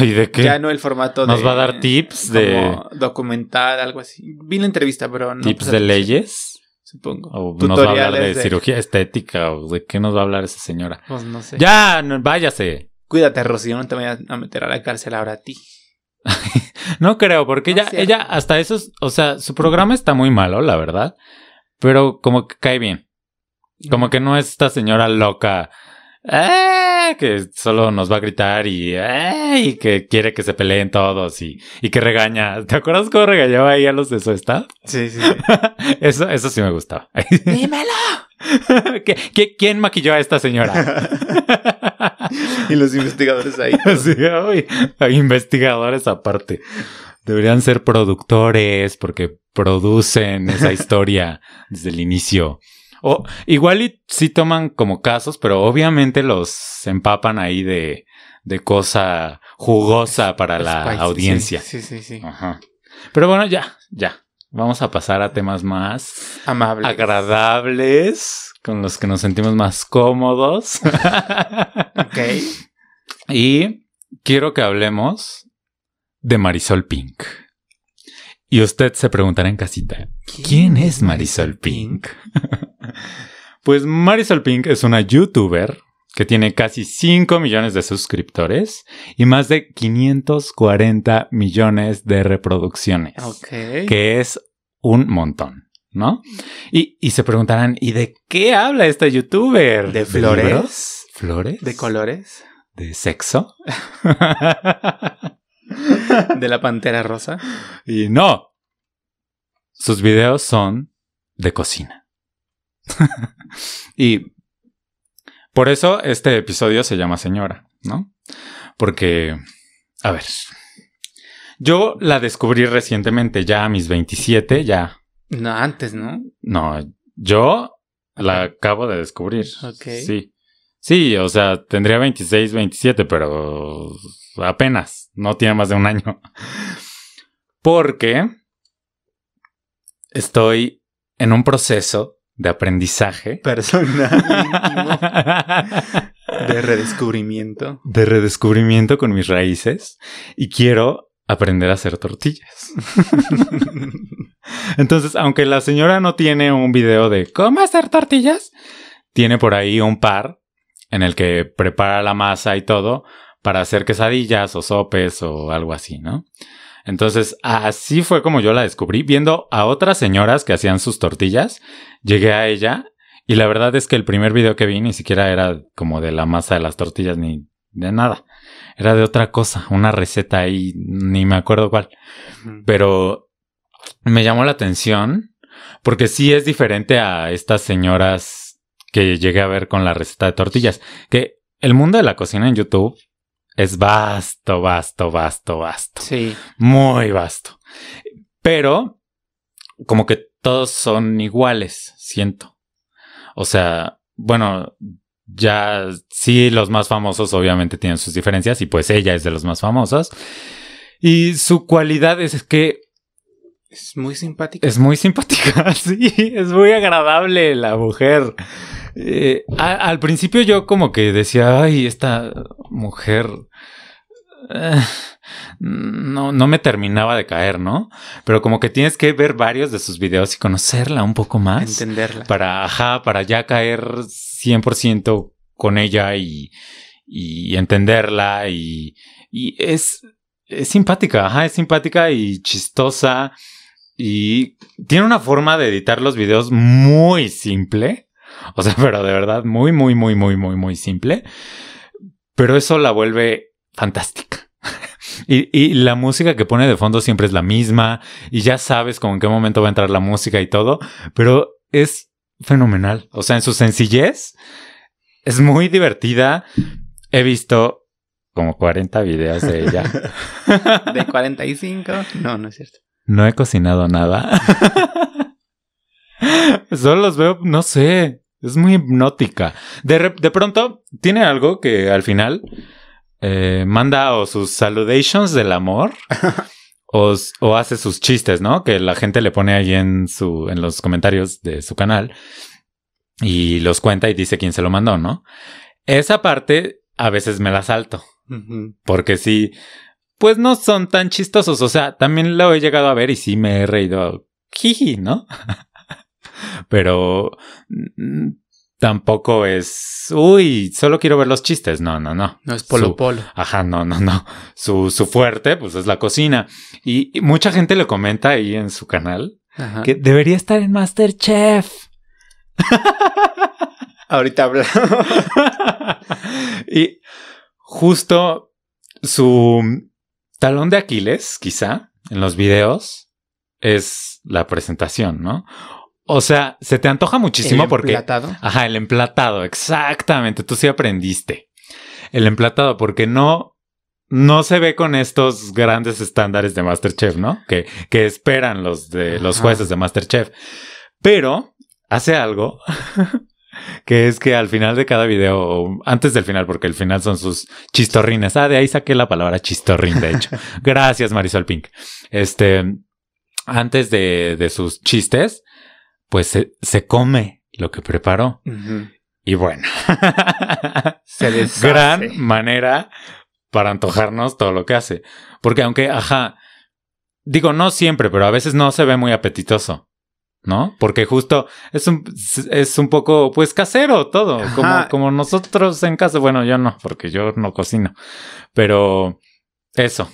¿de qué? Ya no el formato de. ¿Nos va a dar tips de- como documental, algo así. Vi la entrevista, pero no. ¿Tips puse de leyes? Supongo. ¿O nos va a hablar de, Tutoriales cirugía estética? ¿O de qué nos va a hablar esa señora? Pues no sé. Ya, no, váyase. Cuídate, Rocío, no te vayas a meter a la cárcel ahora a ti. [LAUGHS] No creo, porque No ella, cierto. ella hasta eso, es- o sea, su programa está muy malo, la verdad. Pero como que cae bien. Como que no es esta señora loca. ¡Eh! que solo nos va a gritar y, ¡eh! y que quiere que se peleen todos y, y que regaña. ¿Te acuerdas cómo regañaba ahí a los de su staff? Sí, sí, sí. [LAUGHS] Eso, eso sí me gustaba. [LAUGHS] ¡Dímelo! ¿Qué- qué- quién maquilló a esta señora? [LAUGHS] y los investigadores ahí. Sí, uy, investigadores aparte. Deberían ser productores porque producen esa historia desde el inicio. O igual y sí toman como casos, pero obviamente los empapan ahí de, de cosa jugosa para la audiencia. Sí, sí, sí. sí. Ajá. Pero bueno, ya, ya. vamos a pasar a temas más Amable. agradables, con los que nos sentimos más cómodos. Ok. [LAUGHS] y quiero que hablemos de Marisol Pink. Y usted se preguntará en casita, ¿quién es Marisol Pink? [LAUGHS] pues Marisol Pink es una youtuber que tiene casi 5 millones de suscriptores y más de 540 millones de reproducciones, Ok. que es un montón, ¿no? Y, y se preguntarán, ¿y de qué habla esta youtuber? ¿De libros? flores? ¿Flores? ¿De colores? ¿De sexo? [LAUGHS] ¿De la pantera rosa? y no. Sus videos son de cocina. [LAUGHS] y por eso este episodio se llama Señora, ¿no? Porque, a ver, yo la descubrí recientemente, ya a mis 27, ya. No, antes, ¿no? No, yo la acabo de descubrir. Ok. Sí. Sí, o sea, tendría 26, 27, pero apenas, no tiene más de un año. [LAUGHS] Porque estoy en un proceso de aprendizaje. Personal. [LAUGHS] de redescubrimiento. de redescubrimiento con mis raíces y quiero aprender a hacer tortillas. [LAUGHS] Entonces, aunque la señora no tiene un video de cómo hacer tortillas, tiene por ahí un par en el que prepara la masa y todo para hacer quesadillas o sopes o algo así, ¿no? Entonces, así fue como yo la descubrí, viendo a otras señoras que hacían sus tortillas, llegué a ella y la verdad es que el primer video que vi ni siquiera era como de la masa de las tortillas ni de nada. Era de otra cosa, una receta ahí, ni me acuerdo cuál. Pero me llamó la atención porque sí es diferente a estas señoras que llegué a ver con la receta de tortillas. Que el mundo de la cocina en YouTube es vasto, vasto, vasto, vasto. Sí. Muy vasto. Pero como que todos son iguales, siento. O sea, bueno, ya sí los más famosos obviamente tienen sus diferencias y pues ella es de los más famosos. Y su cualidad es que Es muy simpático. es muy simpática, [LAUGHS] sí, es muy agradable la mujer. Eh, a- al principio yo como que decía, ay, esta mujer eh, no, no me terminaba de caer, ¿no? Pero como que tienes que ver varios de sus videos y conocerla un poco más Entenderla. para, ajá, para ya caer 100% con ella y, y entenderla y, y es, es simpática, ajá, es simpática y chistosa y tiene una forma de editar los videos muy simple, o sea, [LAUGHS] pero de verdad muy, muy, muy, muy, muy, muy simple, pero eso la vuelve fantástica. [LAUGHS] Y, y la música que pone de fondo siempre es la misma y ya sabes como en qué momento va a entrar la música y todo, pero es fenomenal. O sea, en su sencillez es muy divertida. He visto como 40 videos de ella. [LAUGHS] De 45. No, no es cierto. No he cocinado nada. Solo los veo, no sé, es muy hipnótica. De, de pronto tiene algo que al final eh, manda o sus saludations del amor [LAUGHS] o, o hace sus chistes, ¿no? Que la gente le pone ahí en, su, en los comentarios de su canal y los cuenta y dice quién se lo mandó, ¿no? Esa parte a veces me la salto. Porque sí, pues no son tan chistosos. O sea, también lo he llegado a ver y sí me he reído. Jiji, ¿no? Pero mm, tampoco es. Uy, solo quiero ver los chistes. No, no, no. No es polo Su- polo. Ajá, no, no, no. Su, su fuerte, pues es la cocina. Y, y mucha gente le comenta ahí en su canal Ajá. que debería estar en Masterchef. [LAUGHS] Ahorita hablamos. [LAUGHS] y justo su talón de Aquiles, quizá, en los videos, es la presentación, ¿no? O sea, se te antoja muchísimo El porque... emplatado. Ajá, el emplatado, exactamente. Tú sí aprendiste. El emplatado, porque no, no se ve con estos grandes estándares de Masterchef, ¿no? Que, que esperan los de los jueces de Masterchef. Pero hace algo [LAUGHS] que es que al final de cada video, o antes del final, porque el final son sus chistorrines. Ah, de ahí saqué la palabra chistorrín, de hecho. [LAUGHS] Gracias, Marisol Pink. Este, antes de, de sus chistes, pues se, se come lo que preparó. Y bueno, [LAUGHS] Se deshace. gran manera para antojarnos todo lo que hace. Porque aunque, ajá, digo, no siempre, pero a veces no se ve muy apetitoso. ¿No? Porque justo es un, es un poco, pues, casero todo. Como, Ajá. como nosotros en casa. Bueno, yo no, porque yo no cocino. Pero eso.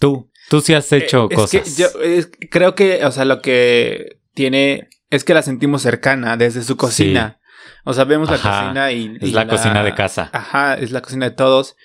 Tú, tú sí has hecho Eh, es cosas. que yo es- creo que, o sea, lo que tiene es que la sentimos cercana desde su cocina. O sea, vemos la cocina y. es y la, cocina de casa. Ajá, es la cocina de todos.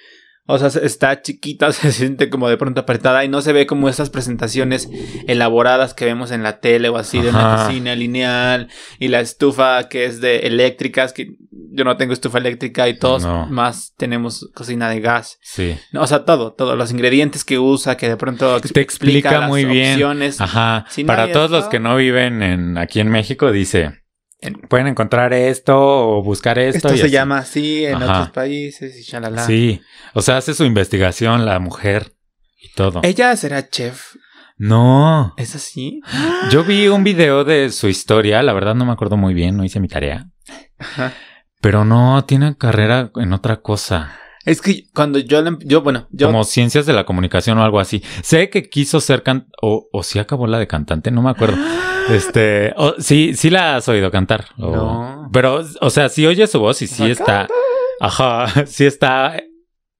O sea, está chiquita, [LAUGHS] se siente como de pronto apretada y no se ve como estas presentaciones elaboradas que vemos en la tele o así de una cocina lineal y la estufa que es de eléctricas, que yo no tengo estufa eléctrica y todos No. más tenemos cocina de gas. Sí. No, o sea, todo, todos los ingredientes que usa, que de pronto Te explica las muy bien. opciones. Ajá. Si Para todos los que no viven en, aquí en México, dice, pueden encontrar esto o buscar esto. Esto y se así. llama así en Ajá. otros países y shalala. Sí. O sea, hace su investigación la mujer y todo. Ella será chef. No. ¿Es así? Yo vi un video de su historia, la verdad no me acuerdo muy bien, no hice mi tarea. Ajá. Pero no, tiene carrera en otra cosa. Es que cuando yo, la em- yo bueno, yo como ciencias de la comunicación o algo así. Sé que quiso ser can o, o sí acabó la de cantante, no me acuerdo. [GASPS] Este, o- sí, sí la has oído cantar. o- No. Pero, o sea, sí oye su voz y sí está, ajá, [LAUGHS] sí está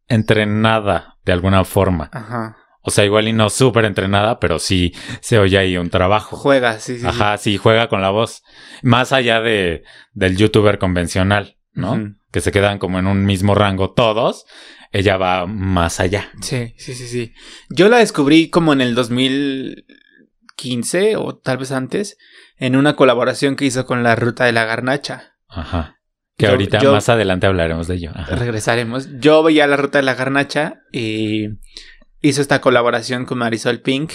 entrenada de alguna forma. Ajá. O sea, igual y no súper entrenada, pero sí se oye ahí un trabajo. Juega, sí. sí. Ajá, sí, juega con la voz. Más allá de, del youtuber convencional, ¿no? Que se quedan como en un mismo rango todos. Ella va más allá. Sí, sí, sí, sí. Yo la descubrí como en el 2015 o tal vez antes en una colaboración que hizo con la Ruta de la Garnacha. Ajá. Que Yo- ahorita yo- más adelante hablaremos de ello. Ajá. Regresaremos. Yo veía la Ruta de la Garnacha y hizo esta colaboración con Marisol Pink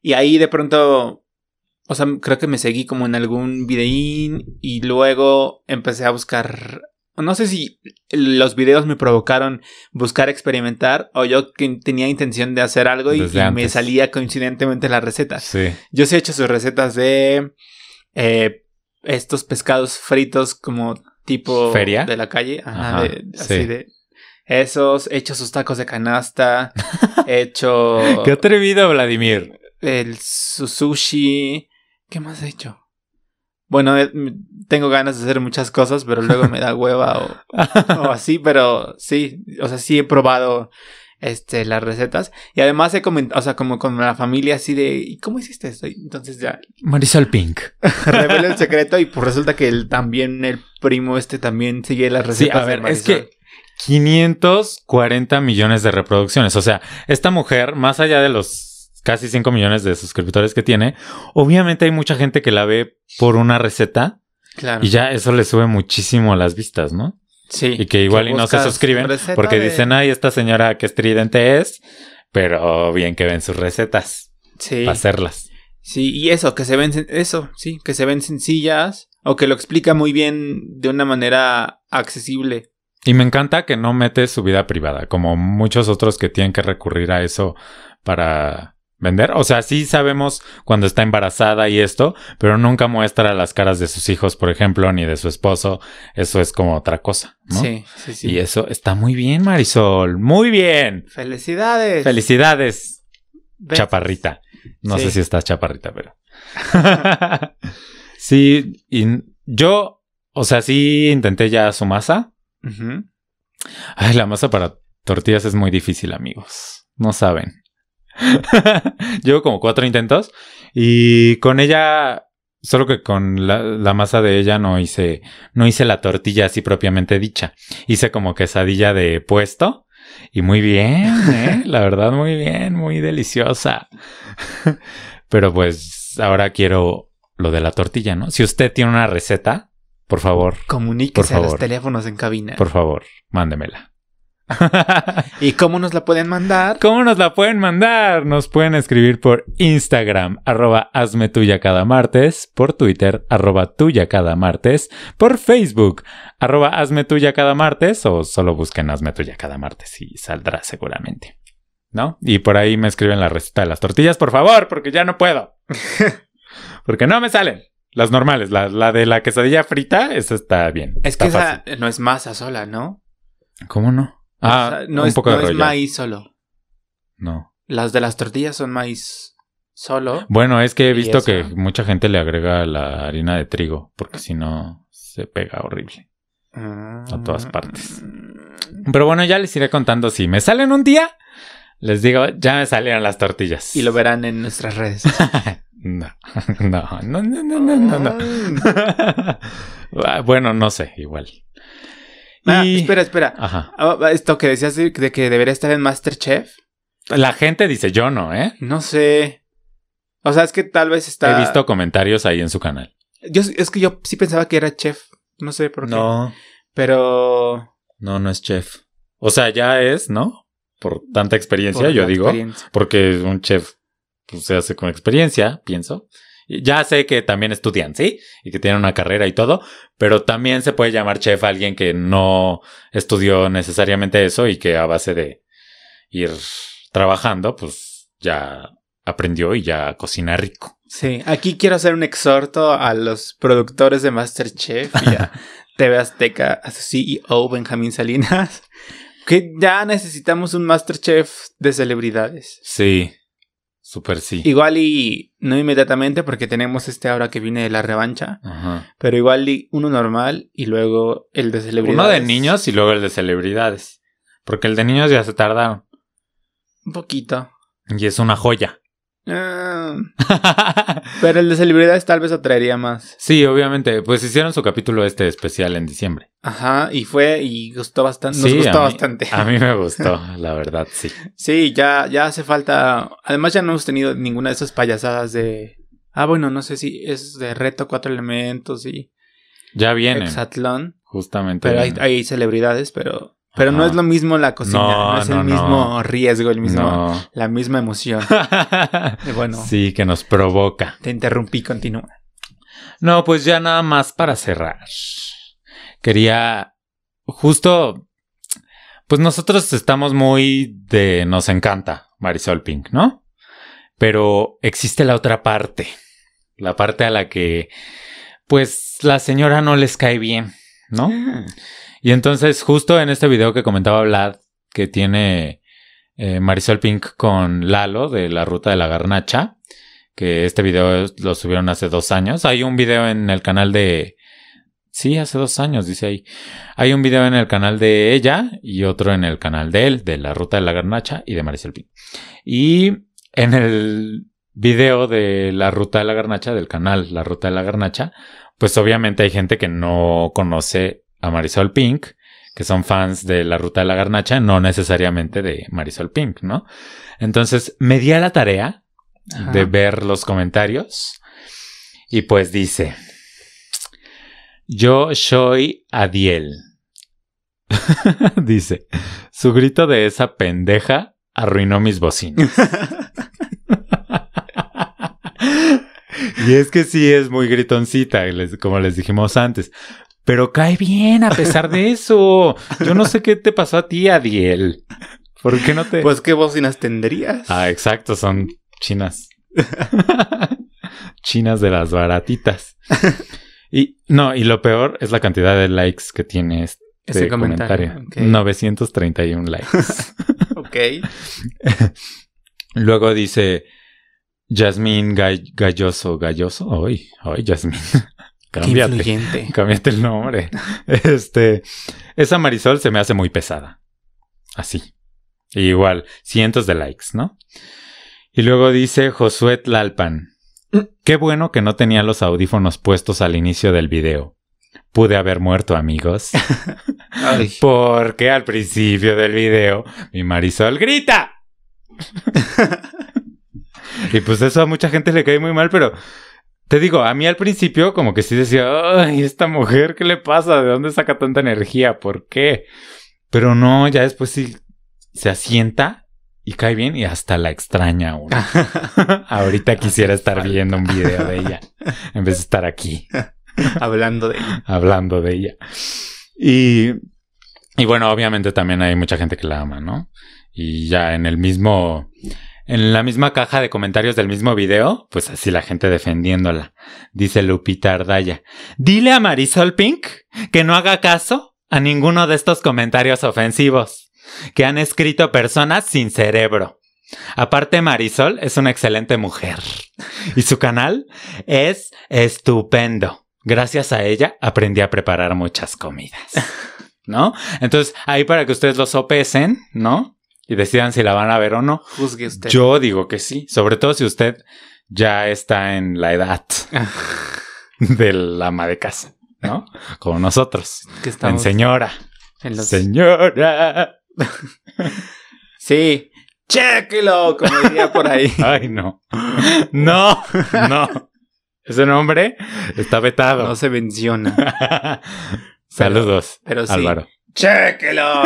y ahí de pronto, o sea, creo que me seguí como en algún videín y luego empecé a buscar, no sé si los videos me provocaron buscar experimentar o yo que tenía intención de hacer algo y, me salía coincidentemente las recetas. Sí. Yo sí he hecho sus recetas de eh, estos pescados fritos como tipo ¿Feria? de la calle. Ajá, Ajá, de- así sí. de esos. He hecho sus tacos de canasta. [LAUGHS] he hecho Qué atrevido, Vladimir. el su sushi. ¿Qué más he hecho? Bueno, eh, tengo ganas de hacer muchas cosas, pero luego me da hueva o, o [LAUGHS] así, pero sí, o sea, sí he probado este las recetas y además he comentado, o sea, como con la familia así de, ¿y cómo hiciste esto? Entonces ya Marisol Pink. [LAUGHS] revelo el secreto y pues resulta que él también el primo este también sigue las Sí, recetas a de ver, es Marisol. que 540 millones de reproducciones. O sea, esta mujer, más allá de los casi 5 millones de suscriptores que tiene, obviamente hay mucha gente que la ve por una receta claro. y ya eso le sube muchísimo a las vistas, ¿no? sí. Y que igual Que y no se suscriben porque de- dicen, ay, esta señora que estridente es, pero bien que ven sus recetas sí. para hacerlas. Sí, y eso, que se ven, eso, sí, que se ven sencillas o que lo explica muy bien de una manera accesible. Y me encanta que no mete su vida privada, como muchos otros que tienen que recurrir a eso para vender. O sea, sí sabemos cuando está embarazada y esto, pero nunca muestra las caras de sus hijos, por ejemplo, ni de su esposo. Eso es como otra cosa, ¿no? Sí, sí, sí. Y eso está muy bien, Marisol. Muy bien. Felicidades. Felicidades, chaparrita. No Sí. sé si estás chaparrita, pero. [LAUGHS] [LAUGHS] sí, y yo, o sea, sí intenté ya su masa. Ay, la masa para tortillas es muy difícil, amigos. No saben. [LAUGHS] Llevo como cuatro intentos y con ella, solo que con la, la masa de ella no hice, no hice la tortilla así propiamente dicha. Hice como quesadilla de puesto y muy bien, ¿eh? [LAUGHS] la verdad muy bien, muy deliciosa. [LAUGHS] Pero pues ahora quiero lo de la tortilla, ¿no? Si usted tiene una receta, por favor, Comuníquese Por a los teléfonos en cabina. por favor, mándemela. [LAUGHS] ¿Y cómo nos la pueden mandar? ¿Cómo nos la pueden mandar? Nos pueden escribir por Instagram, arroba hazme tuya cada martes, por Twitter, arroba tuya cada martes, por Facebook, arroba hazme tuya cada martes, o solo busquen hazme tuya cada martes y saldrá seguramente. ¿no? Y por ahí me escriben la receta de las tortillas, por favor, porque ya no puedo. [LAUGHS] porque no me salen. Las normales, la, la de la quesadilla frita, esa está bien. Es está que esa no es masa sola, ¿no? ¿Cómo no? O Ah, sea, no un es, poco no es maíz solo. No. Las de las tortillas son maíz solo. Bueno, es que he visto eso. que mucha gente le agrega la harina de trigo, porque si no se pega horrible. A todas partes. Pero bueno, ya les iré contando si me salen un día. Les digo, ya me salieron las tortillas. Y lo verán en nuestras redes. [LAUGHS] No, [LAUGHS] no, no, no, no, no, no, no. Ah, [LAUGHS] bueno, no sé, igual. Ah, Y- espera, espera. Ajá. Ah, esto que decías de que debería estar en Masterchef. La gente dice yo no, ¿eh? No sé. O sea, es que tal vez está. He visto comentarios ahí en su canal. Yo, es que yo sí pensaba que era chef. No sé por qué. No, Pero. no, no es chef. O sea, ya es, ¿no? Por tanta experiencia, por yo digo. experiencia. Porque un chef pues, se hace con experiencia, pienso. Ya sé que también estudian, ¿sí? Y que tienen una carrera y todo, pero también se puede llamar chef a alguien que no estudió necesariamente eso y que a base de ir trabajando, pues ya aprendió y ya cocina rico. Sí, aquí quiero hacer un exhorto a los productores de Masterchef y a [LAUGHS] TV Azteca, a su CEO Benjamín Salinas, que ya necesitamos un Masterchef de celebridades. Sí, súper sí. Igual y no inmediatamente porque tenemos este ahora que viene de la revancha, Ajá. pero igual y uno normal y luego el de celebridades. Uno de niños y luego el de celebridades. Porque el de niños ya se tardaron. Un poquito. Y es una joya. Ah, [LAUGHS] pero el de celebridades tal vez atraería más. sí, obviamente. Pues hicieron su capítulo este especial en diciembre. Ajá, y fue y gustó bastante. Nos Sí, gustó a mí- bastante. A mí me [LAUGHS] gustó, la verdad, sí. Sí, ya, ya hace falta. Además, ya no hemos tenido ninguna de esas payasadas de. Ah, bueno, no sé si es de reto cuatro elementos y Ya vienen, hexatlón. justamente. Pero hay, hay celebridades, pero. Pero no es lo mismo la cocina, no, No, es no, el mismo no. riesgo, el mismo, la misma emoción. [LAUGHS] Bueno, Sí, que nos provoca. te interrumpí, continúa. No, pues ya nada más para cerrar. Quería justo, pues nosotros estamos muy de nos encanta Marisol Pink, ¿no? Pero existe la otra parte, la parte a la que, pues la señora no les cae bien, ¿no? Y entonces justo en este video que comentaba Vlad, que tiene eh, Marisol Pink con Lalo de la ruta de la garnacha, que este video lo subieron hace dos años. Hay un video en el canal de... Sí, hace dos años, dice ahí. Hay un video en el canal de ella y otro en el canal de él, de la ruta de la garnacha y de Marisol Pink. Y en el video de la ruta de la garnacha, del canal La Ruta de la Garnacha, pues obviamente hay gente que no conoce a Marisol Pink, que son fans de la ruta de la garnacha, no necesariamente de Marisol Pink, ¿no? Entonces me di a la tarea Ajá. de ver los comentarios y pues dice, yo soy Adiel. [LAUGHS] dice, su grito de esa pendeja arruinó mis bocinas. [LAUGHS] y es que sí es muy gritoncita, como les dijimos antes. Pero cae bien a pesar de [LAUGHS] eso. Yo no sé qué te pasó a ti, Adiel. ¿Por qué no te...? Pues, ¿qué bocinas tendrías? Ah, exacto, son chinas. [LAUGHS] chinas de las baratitas. Y no, y lo peor es la cantidad de likes que tiene este Ese comentario. comentario, ok. 931 likes. [LAUGHS] ok. Luego dice Gall- Galloso, Galloso. Ay, ay, Yasmín. Cámbiate. [LAUGHS] Cámbiate el nombre. [LAUGHS] Este, esa Marisol se me hace muy pesada. Así. Y igual, cientos de likes, ¿no? Y luego dice Josué Tlalpan. Qué bueno que no tenía los audífonos puestos al inicio del video. Pude haber muerto, amigos. [LAUGHS] Porque al principio del video mi Marisol grita. y pues eso a mucha gente le cae muy mal, pero te digo, a mí al principio como que sí decía, ay, esta mujer, ¿qué le pasa? ¿De dónde saca tanta energía? ¿Por qué? Pero no, ya después sí se asienta y cae bien y hasta la extraña uno. [LAUGHS] Ahorita quisiera estar viendo un video de ella en vez de estar aquí [LAUGHS] Hablando de. hablando de ella. Y, y bueno, obviamente también hay mucha gente que la ama, ¿no? Y ya en el mismo, en la misma caja de comentarios del mismo video, pues así la gente defendiéndola. Dice Lupita Ardaya. Dile a Marisol Pink que no haga caso a ninguno de estos comentarios ofensivos que han escrito personas sin cerebro. Aparte, Marisol es una excelente mujer y su canal es estupendo. Gracias a ella aprendí a preparar muchas comidas. ¿No? Entonces, ahí para que ustedes lo sopesen, ¿no? Y decidan si la van a ver o no. Juzgue usted. Yo digo que sí, sobre todo si usted ya está en la edad [LAUGHS] del ama de casa, ¿no? Como nosotros. que En estamos señora. en los- Señora. [LAUGHS] Sí. Chéquelo, como diría por ahí. [LAUGHS] Ay, no. No, no. Ese nombre está vetado. No se menciona. Saludos, pero sí. Álvaro. ¡Chéquelo!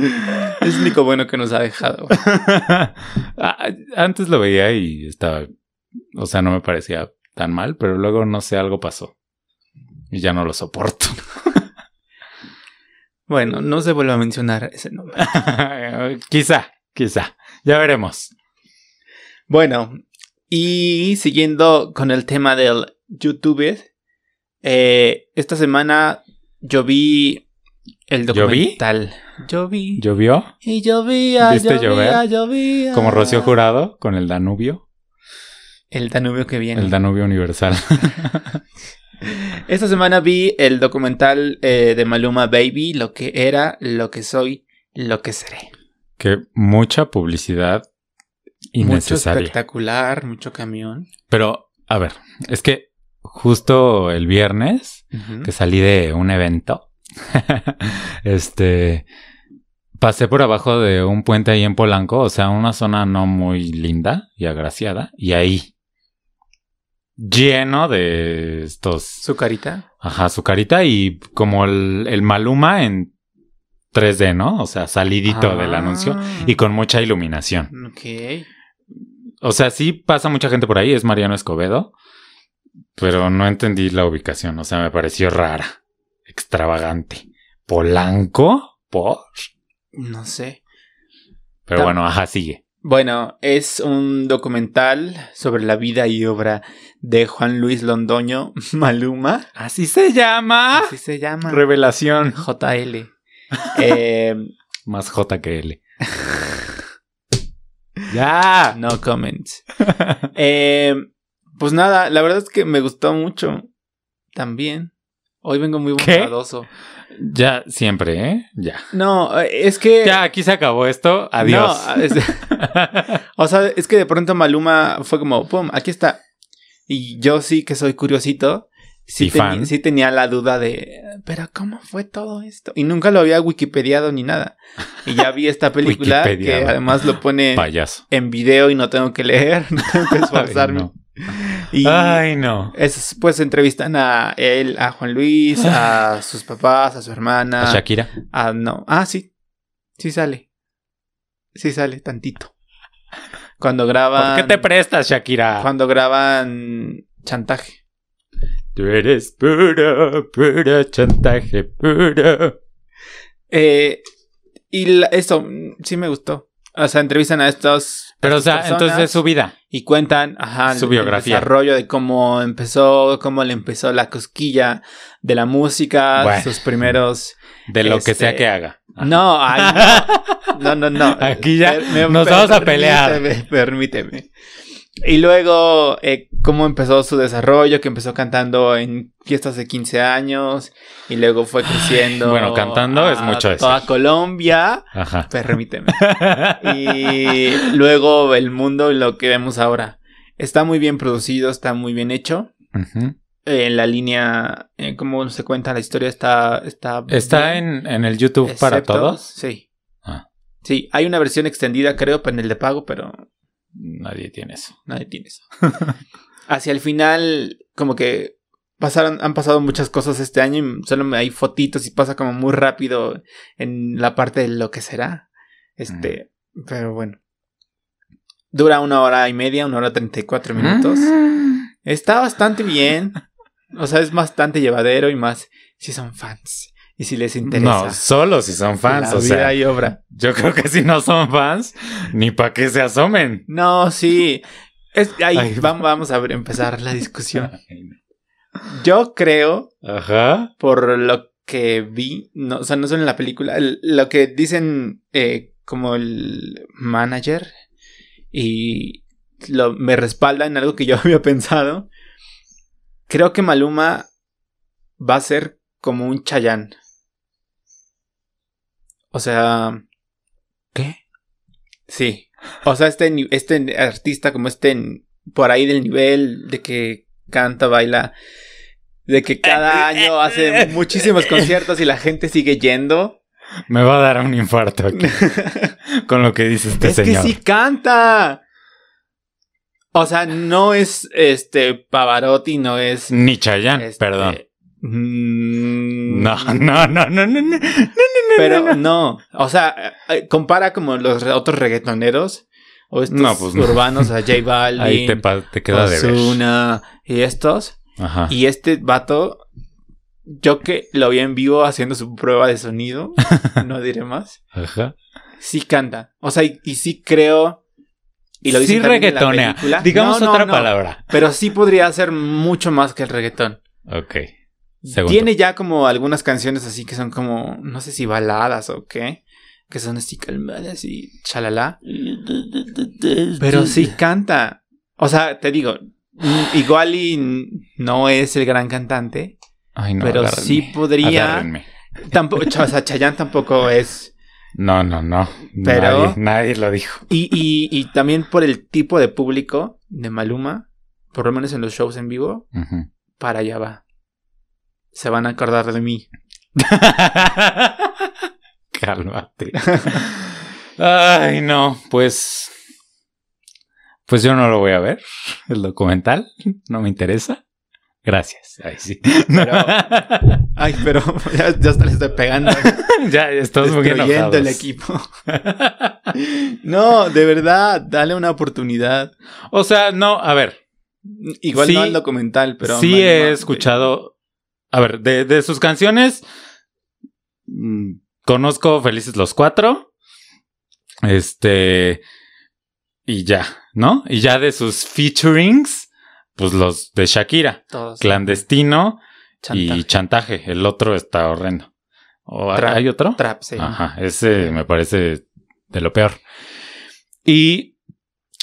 [LAUGHS] Es lo único bueno que nos ha dejado. [LAUGHS] Ah, Antes lo veía y estaba, o sea, no me parecía tan mal, pero luego no sé, algo pasó. Y ya no lo soporto. [LAUGHS] Bueno, no se vuelve a mencionar ese nombre. quizá, quizá. Ya veremos. Bueno, y siguiendo con el tema del YouTube, eh, esta semana yo vi el documental. Yo vi. ¿Llovió? Y llovía, ¿Viste llovía, llover? llovía. Como Rocío Jurado con el Danubio. El Danubio que viene. El Danubio Universal. [LAUGHS] Esta semana vi el documental eh, de Maluma Baby, lo que era, lo que soy, lo que seré. que mucha publicidad Mucho innecesaria. espectacular, mucho camión. Pero, a ver, es que justo el viernes que salí de un evento, [LAUGHS] este, pasé por abajo de un puente ahí en Polanco, o sea, una zona no muy linda y agraciada, y ahí, lleno de estos, Su carita. ajá, su carita y como el, el Maluma en 3D, ¿no? O sea, salidito del Ah. anuncio y con mucha iluminación. Ok. O sea, sí pasa mucha gente por ahí, es Mariano Escobedo, pero no entendí la ubicación, o sea, me pareció rara, extravagante. ¿Polanco? ¿Por? No sé. Pero Ta- bueno, ajá, sigue. Bueno, es un documental sobre la vida y obra de Juan Luis Londoño [LAUGHS] Maluma. Así se llama. Así se llama. Revelación. JL. [LAUGHS] Eh, Más J que L. [LAUGHS] ya. no comments. Eh, pues nada, la verdad es que me gustó mucho. También. Hoy vengo muy bondadoso. Ya, siempre, ¿eh? Ya. No, es que. Ya, aquí se acabó esto. Adiós. No, es- [LAUGHS] o sea, es que de pronto Maluma fue como, pum, aquí está. Y yo sí que soy curiosito. Sí, Y fan. sí tenía la duda de, pero ¿cómo fue todo esto? Y nunca lo había wikipediado ni nada. Y ya vi esta [LAUGHS] película que además lo pone Payaso. en video y no tengo que leer, [LAUGHS] no tengo que esforzarme. Ay, no. [LAUGHS] Y Ay, no. es- pues entrevistan a él, a Juan Luis, a [LAUGHS] sus papás, a su hermana. ¿A Shakira? Ah, no. Ah, sí. Sí sale. Sí sale, tantito. Cuando graban. ¿Por qué te prestas, Shakira? Cuando graban chantaje. Tú eres puro, puro chantaje, puro. Eh, y la- eso, sí me gustó. O sea, entrevistan a estos. Pero, o sea, entonces es su vida. Y cuentan, ajá, Su biografía. El desarrollo de cómo empezó, cómo le empezó la cosquilla de la música, Bueno. sus primeros. De lo que Este, sea que haga. Ajá. No, ay, no, no, no, no. [LAUGHS] Aquí ya me- nos vamos a pelear. Permíteme, permíteme. Y luego, eh, cómo empezó su desarrollo, que empezó cantando en fiestas de 15 años, y luego fue creciendo. bueno, cantando es mucho a decir. Toda Colombia, Ajá. permíteme. [LAUGHS] Y luego el mundo, lo que vemos ahora. Está muy bien producido, está muy bien hecho. Ujú. Eh, En la línea, eh, cómo se cuenta la historia, está. Está, ¿Está en, en el YouTube para todos? Sí. Ah. Sí, hay una versión extendida, creo, en el de pago, pero Nadie tiene eso. nadie tiene eso. [LAUGHS] Hacia el final, como que pasaron, han pasado muchas cosas este año y solo hay fotitos y pasa como muy rápido en la parte de lo que será. Este, pero bueno. Dura una hora y media, una hora treinta y cuatro minutos. Mm. Está bastante bien. O sea, es bastante llevadero y más si son fans. Y si les interesa. No, solo si son fans, la o vida sea, y obra. yo creo que si no son fans, ni para que se asomen. No, sí. Es, ahí Ay. vam- vamos a ver- empezar la discusión. [LAUGHS] Yo creo, Ajá. por lo que vi, no, o sea, no solo en la película, el- lo que dicen eh, como el manager y lo, me respalda en algo que yo [LAUGHS] había pensado. Creo que Maluma va a ser como un Chayán. O sea, ¿Qué? Sí. O sea, este, este artista como este por ahí del nivel de que canta, baila, de que cada [LAUGHS] año hace muchísimos conciertos y la gente sigue yendo. Me va a dar un infarto aquí [LAUGHS] con lo que dice este es señor. que sí canta. O sea, no es este Pavarotti, no es. Ni Chayanne, este, perdón. Mm, [LAUGHS] No, no, no, no, no, no. Pero no, o sea, eh, compara como los otros reggaetoneros o estos No, pues no. urbanos, a J Balvin, [LAUGHS] Ahí te, te queda de ver. Ozuna y estos. Ajá. Y este vato, yo que lo vi en vivo haciendo su prueba de sonido, [LAUGHS] no diré más, Ajá. sí canta. O sea, y, y sí creo. Y lo sí también en la reggaetonea. Digamos No, no, otra no, palabra. Pero sí podría hacer mucho más que el reggaetón. Ok. Tiene ya como algunas canciones así que son como, no sé si baladas o qué, que son así calmadas y chalala. Pero sí canta. O sea, te digo, mm, igual y no es el gran cantante, Ay, no, pero agárrenme. sí podría. Agárrenme. Tampoco, o sea, Chayanne tampoco es. No, no, no. Pero- Nadie, nadie lo dijo. Y, y, y también por el tipo de público de Maluma, por lo menos en los shows en vivo, para allá va. Se van a acordar de mí. [LAUGHS] Cálmate. [LAUGHS] Ay, no, pues. Pues yo no lo voy a ver. El documental. No me interesa. Gracias. Ay, sí. Pero- [LAUGHS] Ay, pero ya, ya hasta le estoy pegando. ya muy destruyendo enojados. el equipo. No, de verdad, dale una oportunidad. o sea, no, a ver. Igual Sí, no al documental, pero. sí he escuchado. A ver, de, de sus canciones. mm, Conozco Felices los Cuatro. Este. Y ya, ¿no? Y ya de sus featurings. Pues los de Shakira. Todos. Clandestino Chantaje. y chantaje. El otro está horrendo. ¿O Trap. ¿Hay otro? Trap, sí. Ajá, ese me parece de lo peor. Y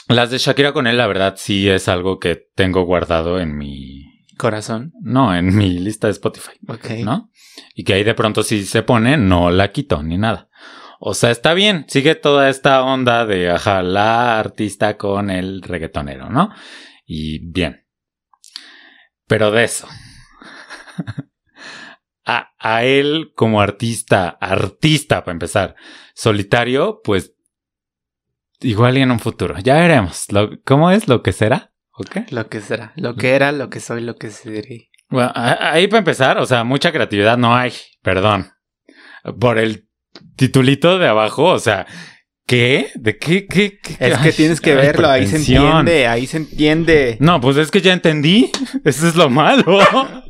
las de Shakira con él, la verdad, sí es algo que tengo guardado en mi. Corazón. No, en mi lista de Spotify, Ok. ¿no? Y que ahí de pronto si se pone, no la quito ni nada. O sea, está bien, sigue toda esta onda de, ajá, la artista con el reggaetonero, ¿no? Y bien. Pero de eso. [LAUGHS] A, a él como artista, artista para empezar, solitario, pues igual y en un futuro. Ya veremos. Lo- ¿Cómo es lo que será? ¿Ok? Lo que será. Lo que era, lo que soy, lo que seré. Bueno, ahí para empezar, o sea, mucha creatividad no hay, perdón. Por el titulito de abajo, o sea, ¿qué? ¿De qué? ¿Qué? qué? Es que tienes que ay, verlo, ahí se entiende, ahí se entiende. No, pues es que ya entendí. Eso es lo malo. [LAUGHS]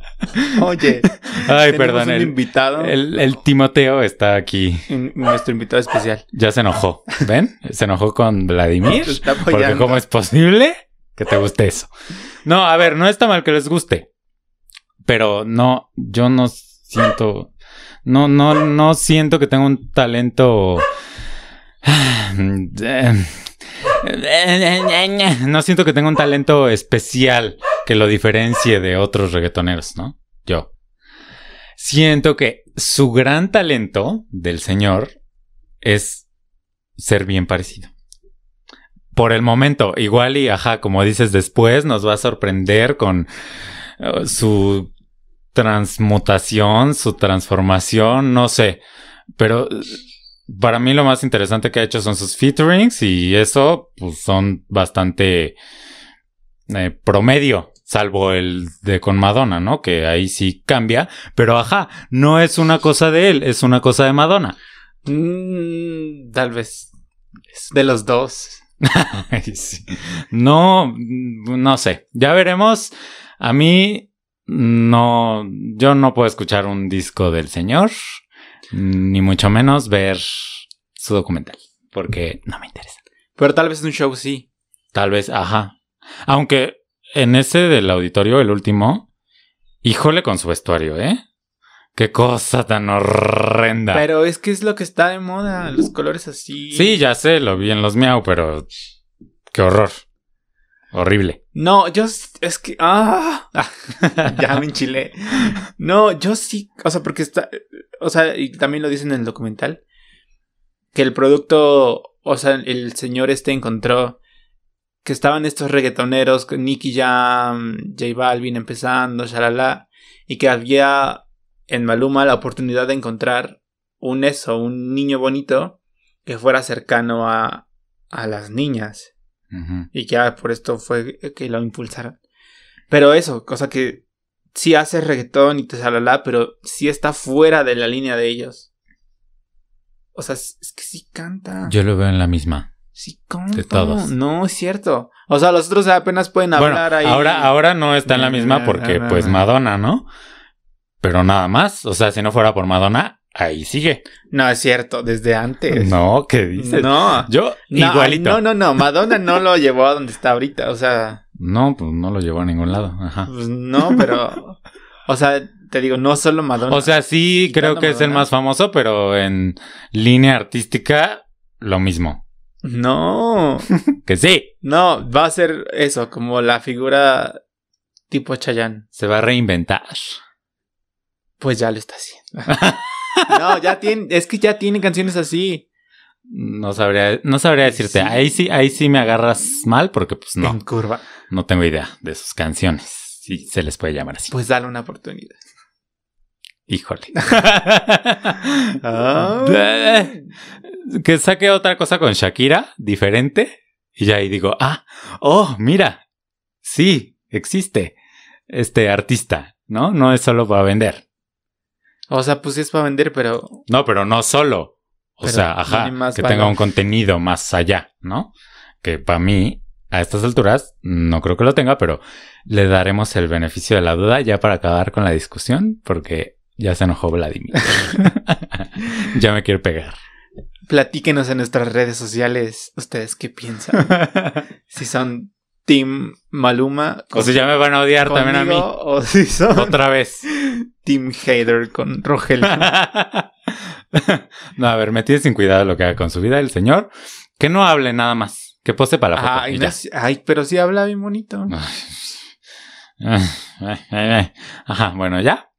Oye, Ay, perdón. un El, invitado, el- el Timoteo está aquí. nuestro invitado especial. Ya se enojó. ¿Ven? Se enojó con Vladimir. Está Porque. ¿cómo es posible que te guste eso? No, a ver, no está mal que les guste. Pero no, yo no siento... No, no, no siento que tenga un talento... [SIGHS] No siento que tenga un talento especial que lo diferencie de otros reggaetoneros, ¿no? Yo. Siento que su gran talento del señor es ser bien parecido. Por el momento, igual y, ajá, como dices después, nos va a sorprender con eh, su transmutación, su transformación, no sé. Pero eh, para mí lo más interesante que ha hecho son sus featurings y eso, pues son bastante eh, promedio, salvo el de con Madonna, ¿no? Que ahí sí cambia, pero ajá, no es una cosa de él, es una cosa de Madonna. Mm, tal vez. De los dos. [LAUGHS] No, no sé. Ya veremos. A mí no, yo no puedo escuchar un disco del señor, ni mucho menos ver su documental, porque no me interesa. Pero tal vez un show sí. Tal vez, ajá. Aunque en ese del auditorio, el último, híjole con su vestuario, ¿eh? Qué cosa tan horrenda. Pero es que es lo que está de moda, los colores así. Sí, ya sé, lo vi en los miau, pero qué horror. Horrible. No, yo es que. ¡Ah! [LAUGHS] ya me enchilé. No, yo sí. O sea, porque está. O sea, y también lo dicen en el documental. Que el producto. O sea, el señor este encontró. Que estaban estos reggaetoneros. Nicky Jam, J Balvin empezando, shalala. Y que había en Maluma la oportunidad de encontrar un eso, un niño bonito. Que fuera cercano a, a las niñas. Y ya por esto fue que lo impulsaron. Pero eso, cosa que sí hace reggaetón y te salala, pero sí está fuera de la línea de ellos. O sea, es, es que sí canta. Yo lo veo en la misma. sí canta. de todos. No, es cierto. O sea, los otros apenas pueden Bueno, hablar ahí. ahora, ahora no está en la misma porque, pues, Madonna, ¿no? Pero nada más. O sea, si no fuera por Madonna, ahí sigue. No, es cierto, desde antes. No, ¿qué dices? No. Yo, No, igualito. No, no, no. Madonna no lo llevó a donde está ahorita. O sea, No, pues no lo llevó a ningún lado. Ajá. pues no, pero. O sea, te digo, no solo Madonna. O sea, sí creo que es el más famoso, pero en línea artística, lo mismo. No. [LAUGHS] Que sí, No, va a ser eso, como la figura tipo Chayanne. se va a reinventar. Pues ya lo está haciendo. [LAUGHS] no, ya tiene, es que ya tiene canciones así. No sabría, no sabría decirte. Sí. Ahí sí, ahí sí me agarras mal porque pues no, En curva. no tengo idea de sus canciones. Si se les puede llamar así. Pues dale una oportunidad. Híjole. [LAUGHS] Ah. que saque otra cosa con Shakira, diferente. Y ya ahí digo, ah, oh, mira. Sí, existe este artista, ¿no? No es solo para vender. O sea, pues es para vender, pero No, pero no solo. O Pero sea, ajá, más que valor. tenga un contenido más allá, ¿no? Que para mí, a estas alturas, no creo que lo tenga, pero le daremos el beneficio de la duda ya para acabar con la discusión, porque ya se enojó Vladimir. [LAUGHS] ya me quiere pegar. platíquenos en nuestras redes sociales ustedes qué piensan. [LAUGHS] si son Team Maluma. O sea, ya me van a odiar también a mí. conmigo, O si son Otra vez. [LAUGHS] Team Hater con Rogelio. [LAUGHS] no, a ver, me tiene sin cuidado lo que haga con su vida el señor. Que no hable nada más. Que pose para la foto. Ay, no ay, pero sí habla bien bonito. Ajá, bueno, ya.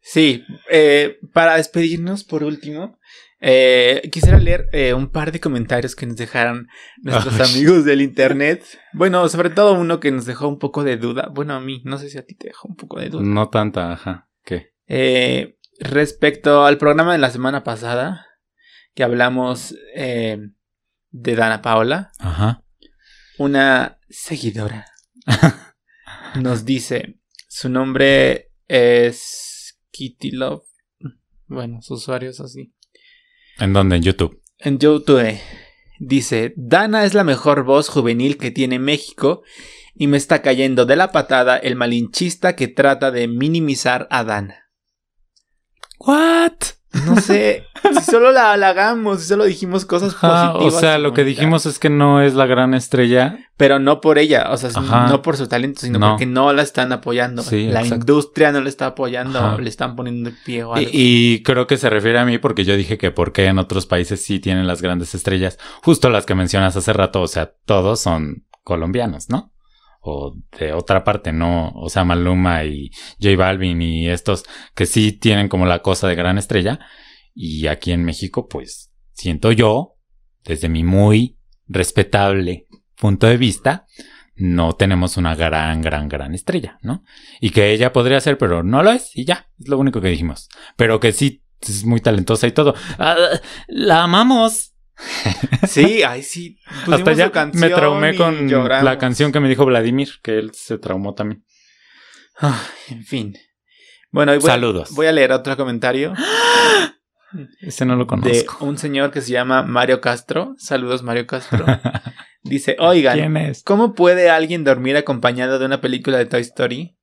Sí, eh, para despedirnos por último, eh, quisiera leer eh, un par de comentarios que nos dejaron nuestros Ay. amigos del internet. Bueno, sobre todo uno que nos dejó un poco de duda. Bueno, a mí, no sé si a ti te dejó un poco de duda. No tanta, ajá. ¿Qué? Eh, respecto al programa de la semana pasada, que hablamos eh, de Dana Paola, Ajá. una seguidora [LAUGHS] nos dice, su nombre es Kitty Love. Bueno, su usuario es así. ¿En dónde? En YouTube. En YouTube dice, Dana es la mejor voz juvenil que tiene México y me está cayendo de la patada el malinchista que trata de minimizar a Dana. ¿What? No sé, si solo la halagamos, si solo dijimos cosas Ajá, positivas. o sea, y lo que dijimos es que no es la gran estrella. Pero no por ella, o sea, Ajá. no por su talento, sino No. porque no la están apoyando. Sí, la exacto. industria no le está apoyando, Ajá. le están poniendo el pie o Y, algo. y creo que se refiere a mí porque yo dije que porque en otros países sí tienen las grandes estrellas, justo las que mencionas hace rato, o sea, todos son colombianos, ¿no? O de otra parte, no, o sea, Maluma y J Balvin y estos que sí tienen como la cosa de gran estrella. Y aquí en México, pues, siento yo, desde mi muy respetable punto de vista, no tenemos una gran, gran, gran estrella, ¿no? Y que ella podría ser, pero no lo es, y ya, es lo único que dijimos. Pero que sí, es muy talentosa y todo. Ah, la amamos. [LAUGHS] Sí, ay, sí. Hasta ya me traumé con lloramos. la canción que me dijo Vladimir, que él se traumó también. Ay, en fin. Bueno, voy, Saludos. voy a leer otro comentario [GASPS] Ese no lo de conozco. un señor que se llama Mario Castro. Saludos, Mario Castro. [LAUGHS] Dice, oigan, ¿Quién es? ¿cómo puede alguien dormir acompañado de una película de Toy Story?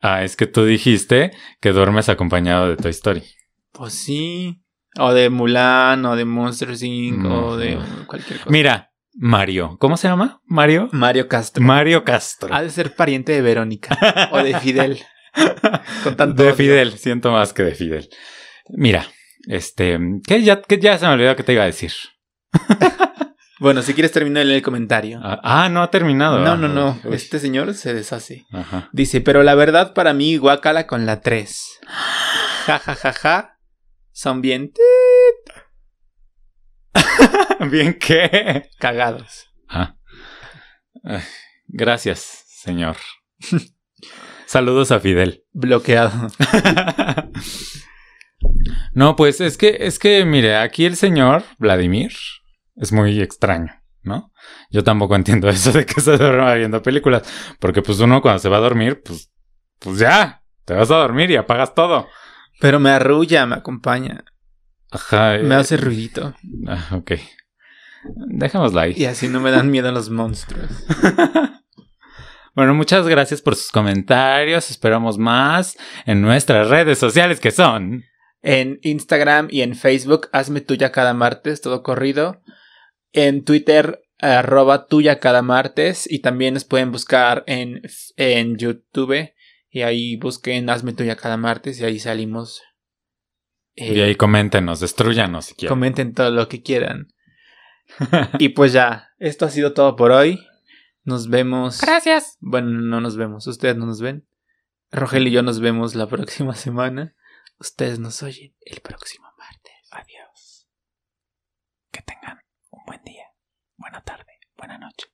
Ah, es que tú dijiste que duermes acompañado de Toy Story. Pues sí. O de Mulan, o de Monster Inc., o de cualquier cosa. Mira, Mario. ¿Cómo se llama? Mario. Mario Castro. Mario Castro. Ha de ser pariente de Verónica. o de Fidel. [LAUGHS] Con tanto de Fidel, siento más que de Fidel. Mira, este, ¿qué ya, ya se me olvidó que te iba a decir? [LAUGHS] bueno, si quieres terminar el comentario. Ah, ah no ha terminado. No, no, no. Este señor se deshace. Dice, pero la verdad para mí, guacala con la 3. [GASPS] Ja, ja, ja, ja. Son bien... [LAUGHS] ¿Bien qué? Cagados. Ah. Gracias, señor. Saludos a Fidel. Bloqueado. [LAUGHS] no, pues es que, es que, mire, aquí el señor Vladimir es muy extraño, ¿no? Yo tampoco entiendo [LAUGHS] eso de que se duerma viendo películas. Porque pues uno cuando se va a dormir, pues, pues ya, te vas a dormir y apagas todo. Pero me arrulla, me acompaña. Ajá. Me hace ruidito. Ah, ok. Dejémoslo ahí. Y así no me dan miedo los monstruos. [LAUGHS] Bueno, muchas gracias por sus comentarios. Esperamos más en nuestras redes sociales que son. En Instagram y en Facebook, hazme tuya cada martes, todo corrido. En Twitter, arroba tuya cada martes. Y también nos pueden buscar en, en YouTube. Y ahí busquen hazme tuya cada martes y ahí salimos. y ahí coméntenos, destruyanos si quieren. Comenten todo lo que quieran. [LAUGHS] y pues ya, esto ha sido todo por hoy. Nos vemos. Gracias. Bueno, no nos vemos. Ustedes no nos ven. Rogel y yo nos vemos la [LAUGHS] próxima semana. Ustedes nos oyen el próximo martes. Adiós. Que tengan un buen día, buena tarde, buena noche.